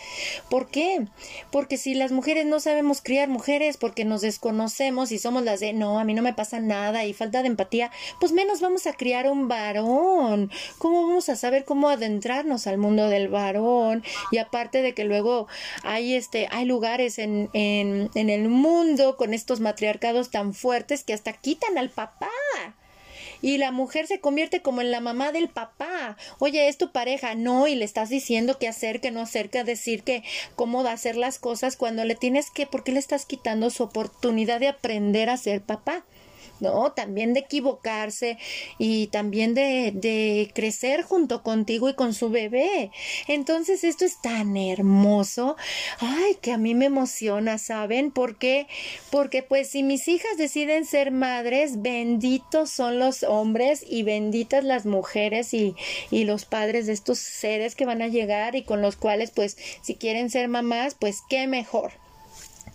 ¿Por qué? Porque si las mujeres no sabemos criar mujeres porque nos desconocemos y somos las de no, a mí no me pasa nada y falta de empatía, pues menos vamos a criar un varón. ¿Cómo vamos a saber cómo adentrarnos al mundo del varón? Y aparte de que luego hay este hay lugares en, en, en el mundo con estos matriarcados tan fuertes que hasta quitan al papá. Y la mujer se convierte como en la mamá del papá. Oye, es tu pareja. No, y le estás diciendo qué hacer, qué no hacer, qué decir, qué cómo hacer las cosas cuando le tienes que, ¿por qué le estás quitando su oportunidad de aprender a ser papá? ¿No? También de equivocarse y también de, de crecer junto contigo y con su bebé. Entonces esto es tan hermoso. Ay, que a mí me emociona, ¿saben? ¿Por qué? Porque pues si mis hijas deciden ser madres, benditos son los hombres y benditas las mujeres y, y los padres de estos seres que van a llegar y con los cuales pues si quieren ser mamás, pues qué mejor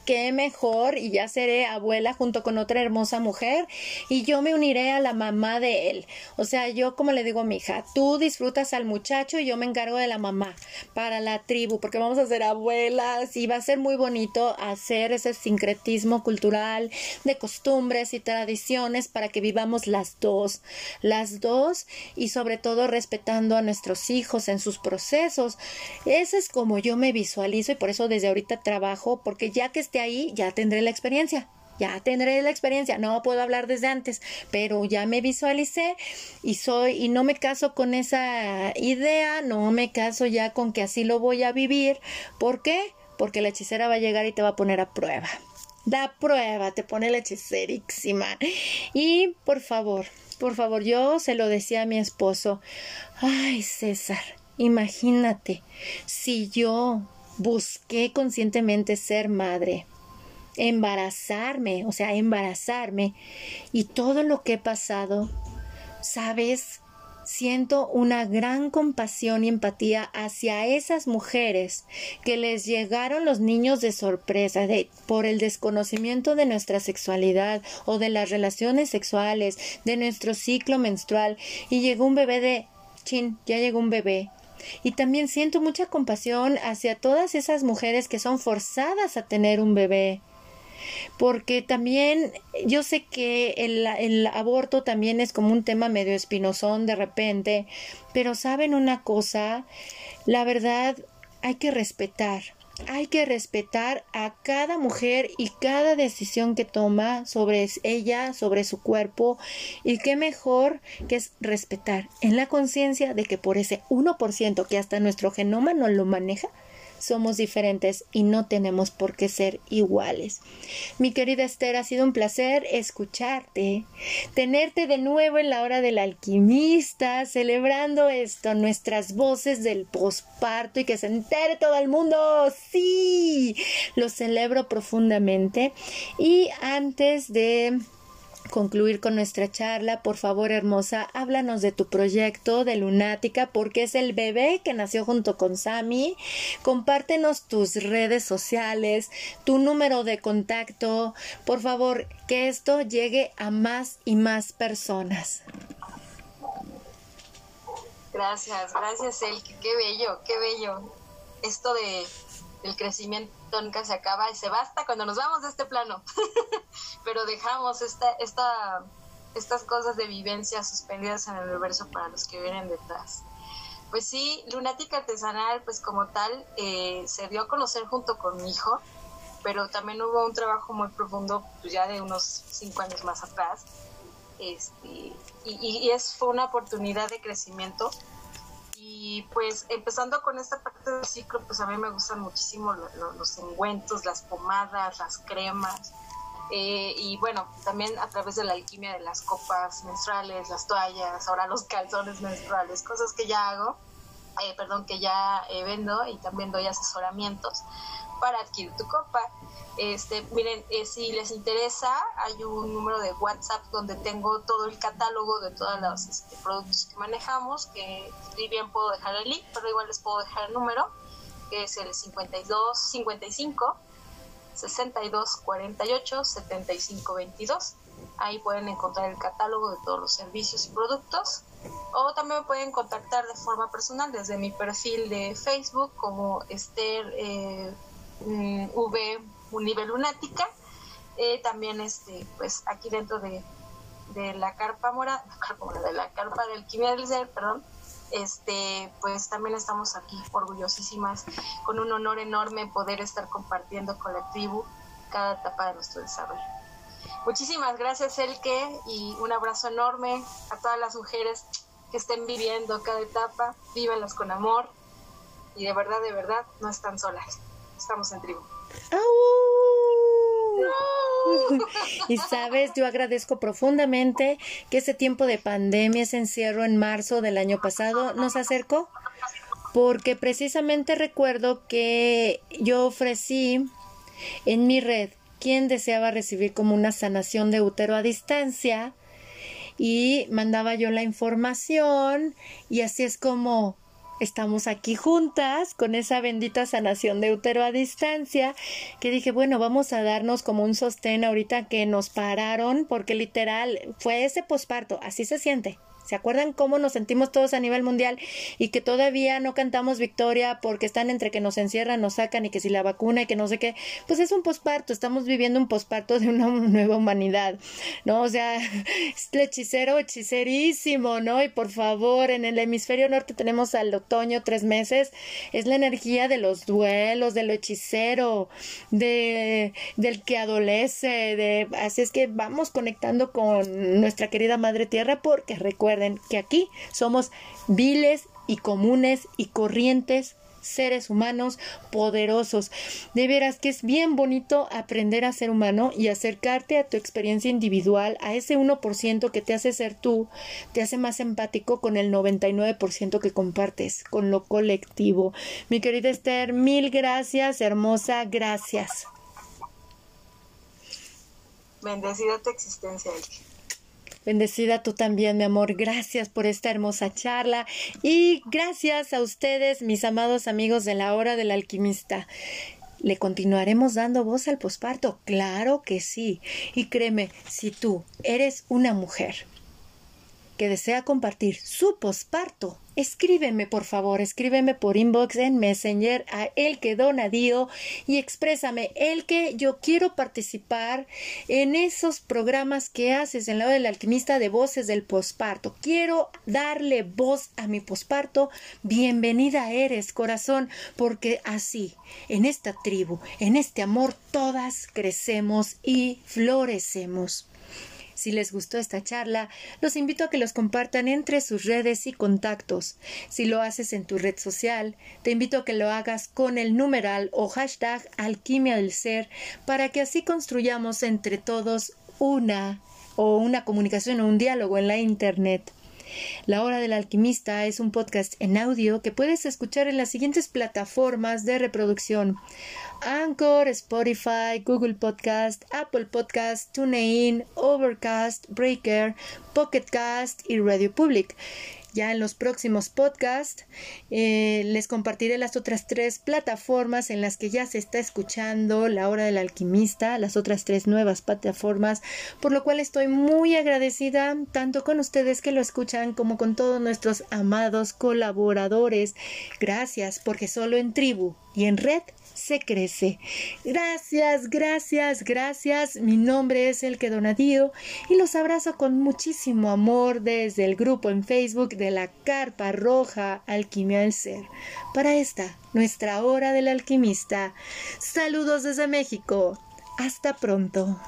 qué mejor y ya seré abuela junto con otra hermosa mujer y yo me uniré a la mamá de él. O sea, yo como le digo a mi hija, tú disfrutas al muchacho y yo me encargo de la mamá para la tribu, porque vamos a ser abuelas y va a ser muy bonito hacer ese sincretismo cultural de costumbres y tradiciones para que vivamos las dos, las dos y sobre todo respetando a nuestros hijos en sus procesos. Ese es como yo me visualizo y por eso desde ahorita trabajo, porque ya que ahí, ya tendré la experiencia. Ya tendré la experiencia, no puedo hablar desde antes, pero ya me visualicé y soy y no me caso con esa idea, no me caso ya con que así lo voy a vivir. ¿Por qué? Porque la hechicera va a llegar y te va a poner a prueba. Da prueba, te pone la hechicerísima. Y por favor, por favor, yo se lo decía a mi esposo. Ay, César, imagínate si yo busqué conscientemente ser madre, embarazarme, o sea, embarazarme, y todo lo que he pasado, sabes, siento una gran compasión y empatía hacia esas mujeres que les llegaron los niños de sorpresa de, por el desconocimiento de nuestra sexualidad o de las relaciones sexuales, de nuestro ciclo menstrual, y llegó un bebé de chin, ya llegó un bebé, y también siento mucha compasión hacia todas esas mujeres que son forzadas a tener un bebé. Porque también yo sé que el, el aborto también es como un tema medio espinosón de repente, pero saben una cosa, la verdad hay que respetar hay que respetar a cada mujer y cada decisión que toma sobre ella, sobre su cuerpo, y qué mejor que es respetar en la conciencia de que por ese 1% que hasta nuestro genoma no lo maneja, somos diferentes y no tenemos por qué ser iguales. Mi querida Esther, ha sido un placer escucharte, tenerte de nuevo en la hora del alquimista, celebrando esto, nuestras voces del posparto y que se entere todo el mundo. Sí, lo celebro profundamente. Y antes de concluir con nuestra charla, por favor, hermosa, háblanos de tu proyecto de Lunática, porque es el bebé que nació junto con Sami. Compártenos tus redes sociales, tu número de contacto, por favor, que esto llegue a más y más personas. Gracias, gracias, El. Qué bello, qué bello. Esto de el crecimiento nunca se acaba y se basta cuando nos vamos de este plano. <laughs> Pero dejamos esta, esta, estas cosas de vivencia suspendidas en el universo para los que vienen detrás. Pues sí, Lunática Artesanal, pues como tal, eh, se dio a conocer junto con mi hijo, pero también hubo un trabajo muy profundo, pues ya de unos cinco años más atrás. Este, y, y es, fue una oportunidad de crecimiento y pues empezando con esta parte del ciclo, pues a mí me gustan muchísimo los ungüentos, las pomadas, las cremas. Eh, y bueno, también a través de la alquimia de las copas menstruales, las toallas, ahora los calzones menstruales, cosas que ya hago, eh, perdón, que ya eh, vendo y también doy asesoramientos para adquirir tu copa. Este, miren, eh, si les interesa, hay un número de WhatsApp donde tengo todo el catálogo de todos los este, productos que manejamos, que si bien puedo dejar el link, pero igual les puedo dejar el número, que es el 52 55 62 48 75 22. Ahí pueden encontrar el catálogo de todos los servicios y productos. O también me pueden contactar de forma personal desde mi perfil de Facebook como Esther eh, mm, V nivel Lunática. Eh, también este, pues aquí dentro de, <laughs> la carpa mora, de la carpa del ser, perdón, este, pues también estamos aquí orgullosísimas, con un honor enorme poder estar compartiendo con la tribu cada etapa de nuestro desarrollo. Muchísimas gracias, Elke, y un abrazo enorme a todas las mujeres que estén viviendo cada etapa, vívanlas con amor, y de verdad, de verdad, no están solas, estamos en tribu. Oh. y sabes, yo agradezco profundamente que ese tiempo de pandemia, ese encierro en marzo del año pasado, nos acercó, porque precisamente recuerdo que yo ofrecí en mi red quien deseaba recibir como una sanación de útero a distancia y mandaba yo la información y así es como estamos aquí juntas con esa bendita sanación de útero a distancia, que dije, bueno, vamos a darnos como un sostén ahorita que nos pararon, porque literal fue ese posparto, así se siente. ¿Se acuerdan cómo nos sentimos todos a nivel mundial y que todavía no cantamos victoria porque están entre que nos encierran, nos sacan y que si la vacuna y que no sé qué? Pues es un posparto, estamos viviendo un posparto de una <laughs> nueva humanidad, ¿no? O sea, <laughs> es el hechicero hechicerísimo, ¿no? Y por favor, en el hemisferio norte tenemos al otoño tres meses, es la energía de los duelos, de lo hechicero, de, del que adolece, de, así es que vamos conectando con nuestra querida Madre Tierra porque recuerda Recuerden que aquí somos viles y comunes y corrientes seres humanos poderosos. De veras que es bien bonito aprender a ser humano y acercarte a tu experiencia individual, a ese 1% que te hace ser tú, te hace más empático con el 99% que compartes, con lo colectivo. Mi querida Esther, mil gracias, hermosa, gracias. Bendecida tu existencia, Bendecida tú también, mi amor. Gracias por esta hermosa charla y gracias a ustedes, mis amados amigos de la hora del alquimista. ¿Le continuaremos dando voz al posparto? Claro que sí. Y créeme, si tú eres una mujer que desea compartir su posparto, escríbeme por favor, escríbeme por inbox en Messenger a el que donadío y exprésame el que yo quiero participar en esos programas que haces en la del alquimista de voces del posparto. Quiero darle voz a mi posparto. Bienvenida eres, corazón, porque así, en esta tribu, en este amor, todas crecemos y florecemos. Si les gustó esta charla, los invito a que los compartan entre sus redes y contactos. Si lo haces en tu red social, te invito a que lo hagas con el numeral o hashtag alquimia del ser para que así construyamos entre todos una o una comunicación o un diálogo en la Internet. La Hora del Alquimista es un podcast en audio que puedes escuchar en las siguientes plataformas de reproducción. Anchor, Spotify, Google Podcast, Apple Podcast, TuneIn, Overcast, Breaker, Pocketcast y Radio Public. Ya en los próximos podcasts eh, les compartiré las otras tres plataformas en las que ya se está escuchando La Hora del Alquimista, las otras tres nuevas plataformas, por lo cual estoy muy agradecida tanto con ustedes que lo escuchan como con todos nuestros amados colaboradores. Gracias porque solo en tribu y en red se crece. Gracias, gracias, gracias. Mi nombre es El Donadío y los abrazo con muchísimo amor desde el grupo en Facebook de la Carpa Roja Alquimia del Ser. Para esta, nuestra hora del alquimista. Saludos desde México. Hasta pronto.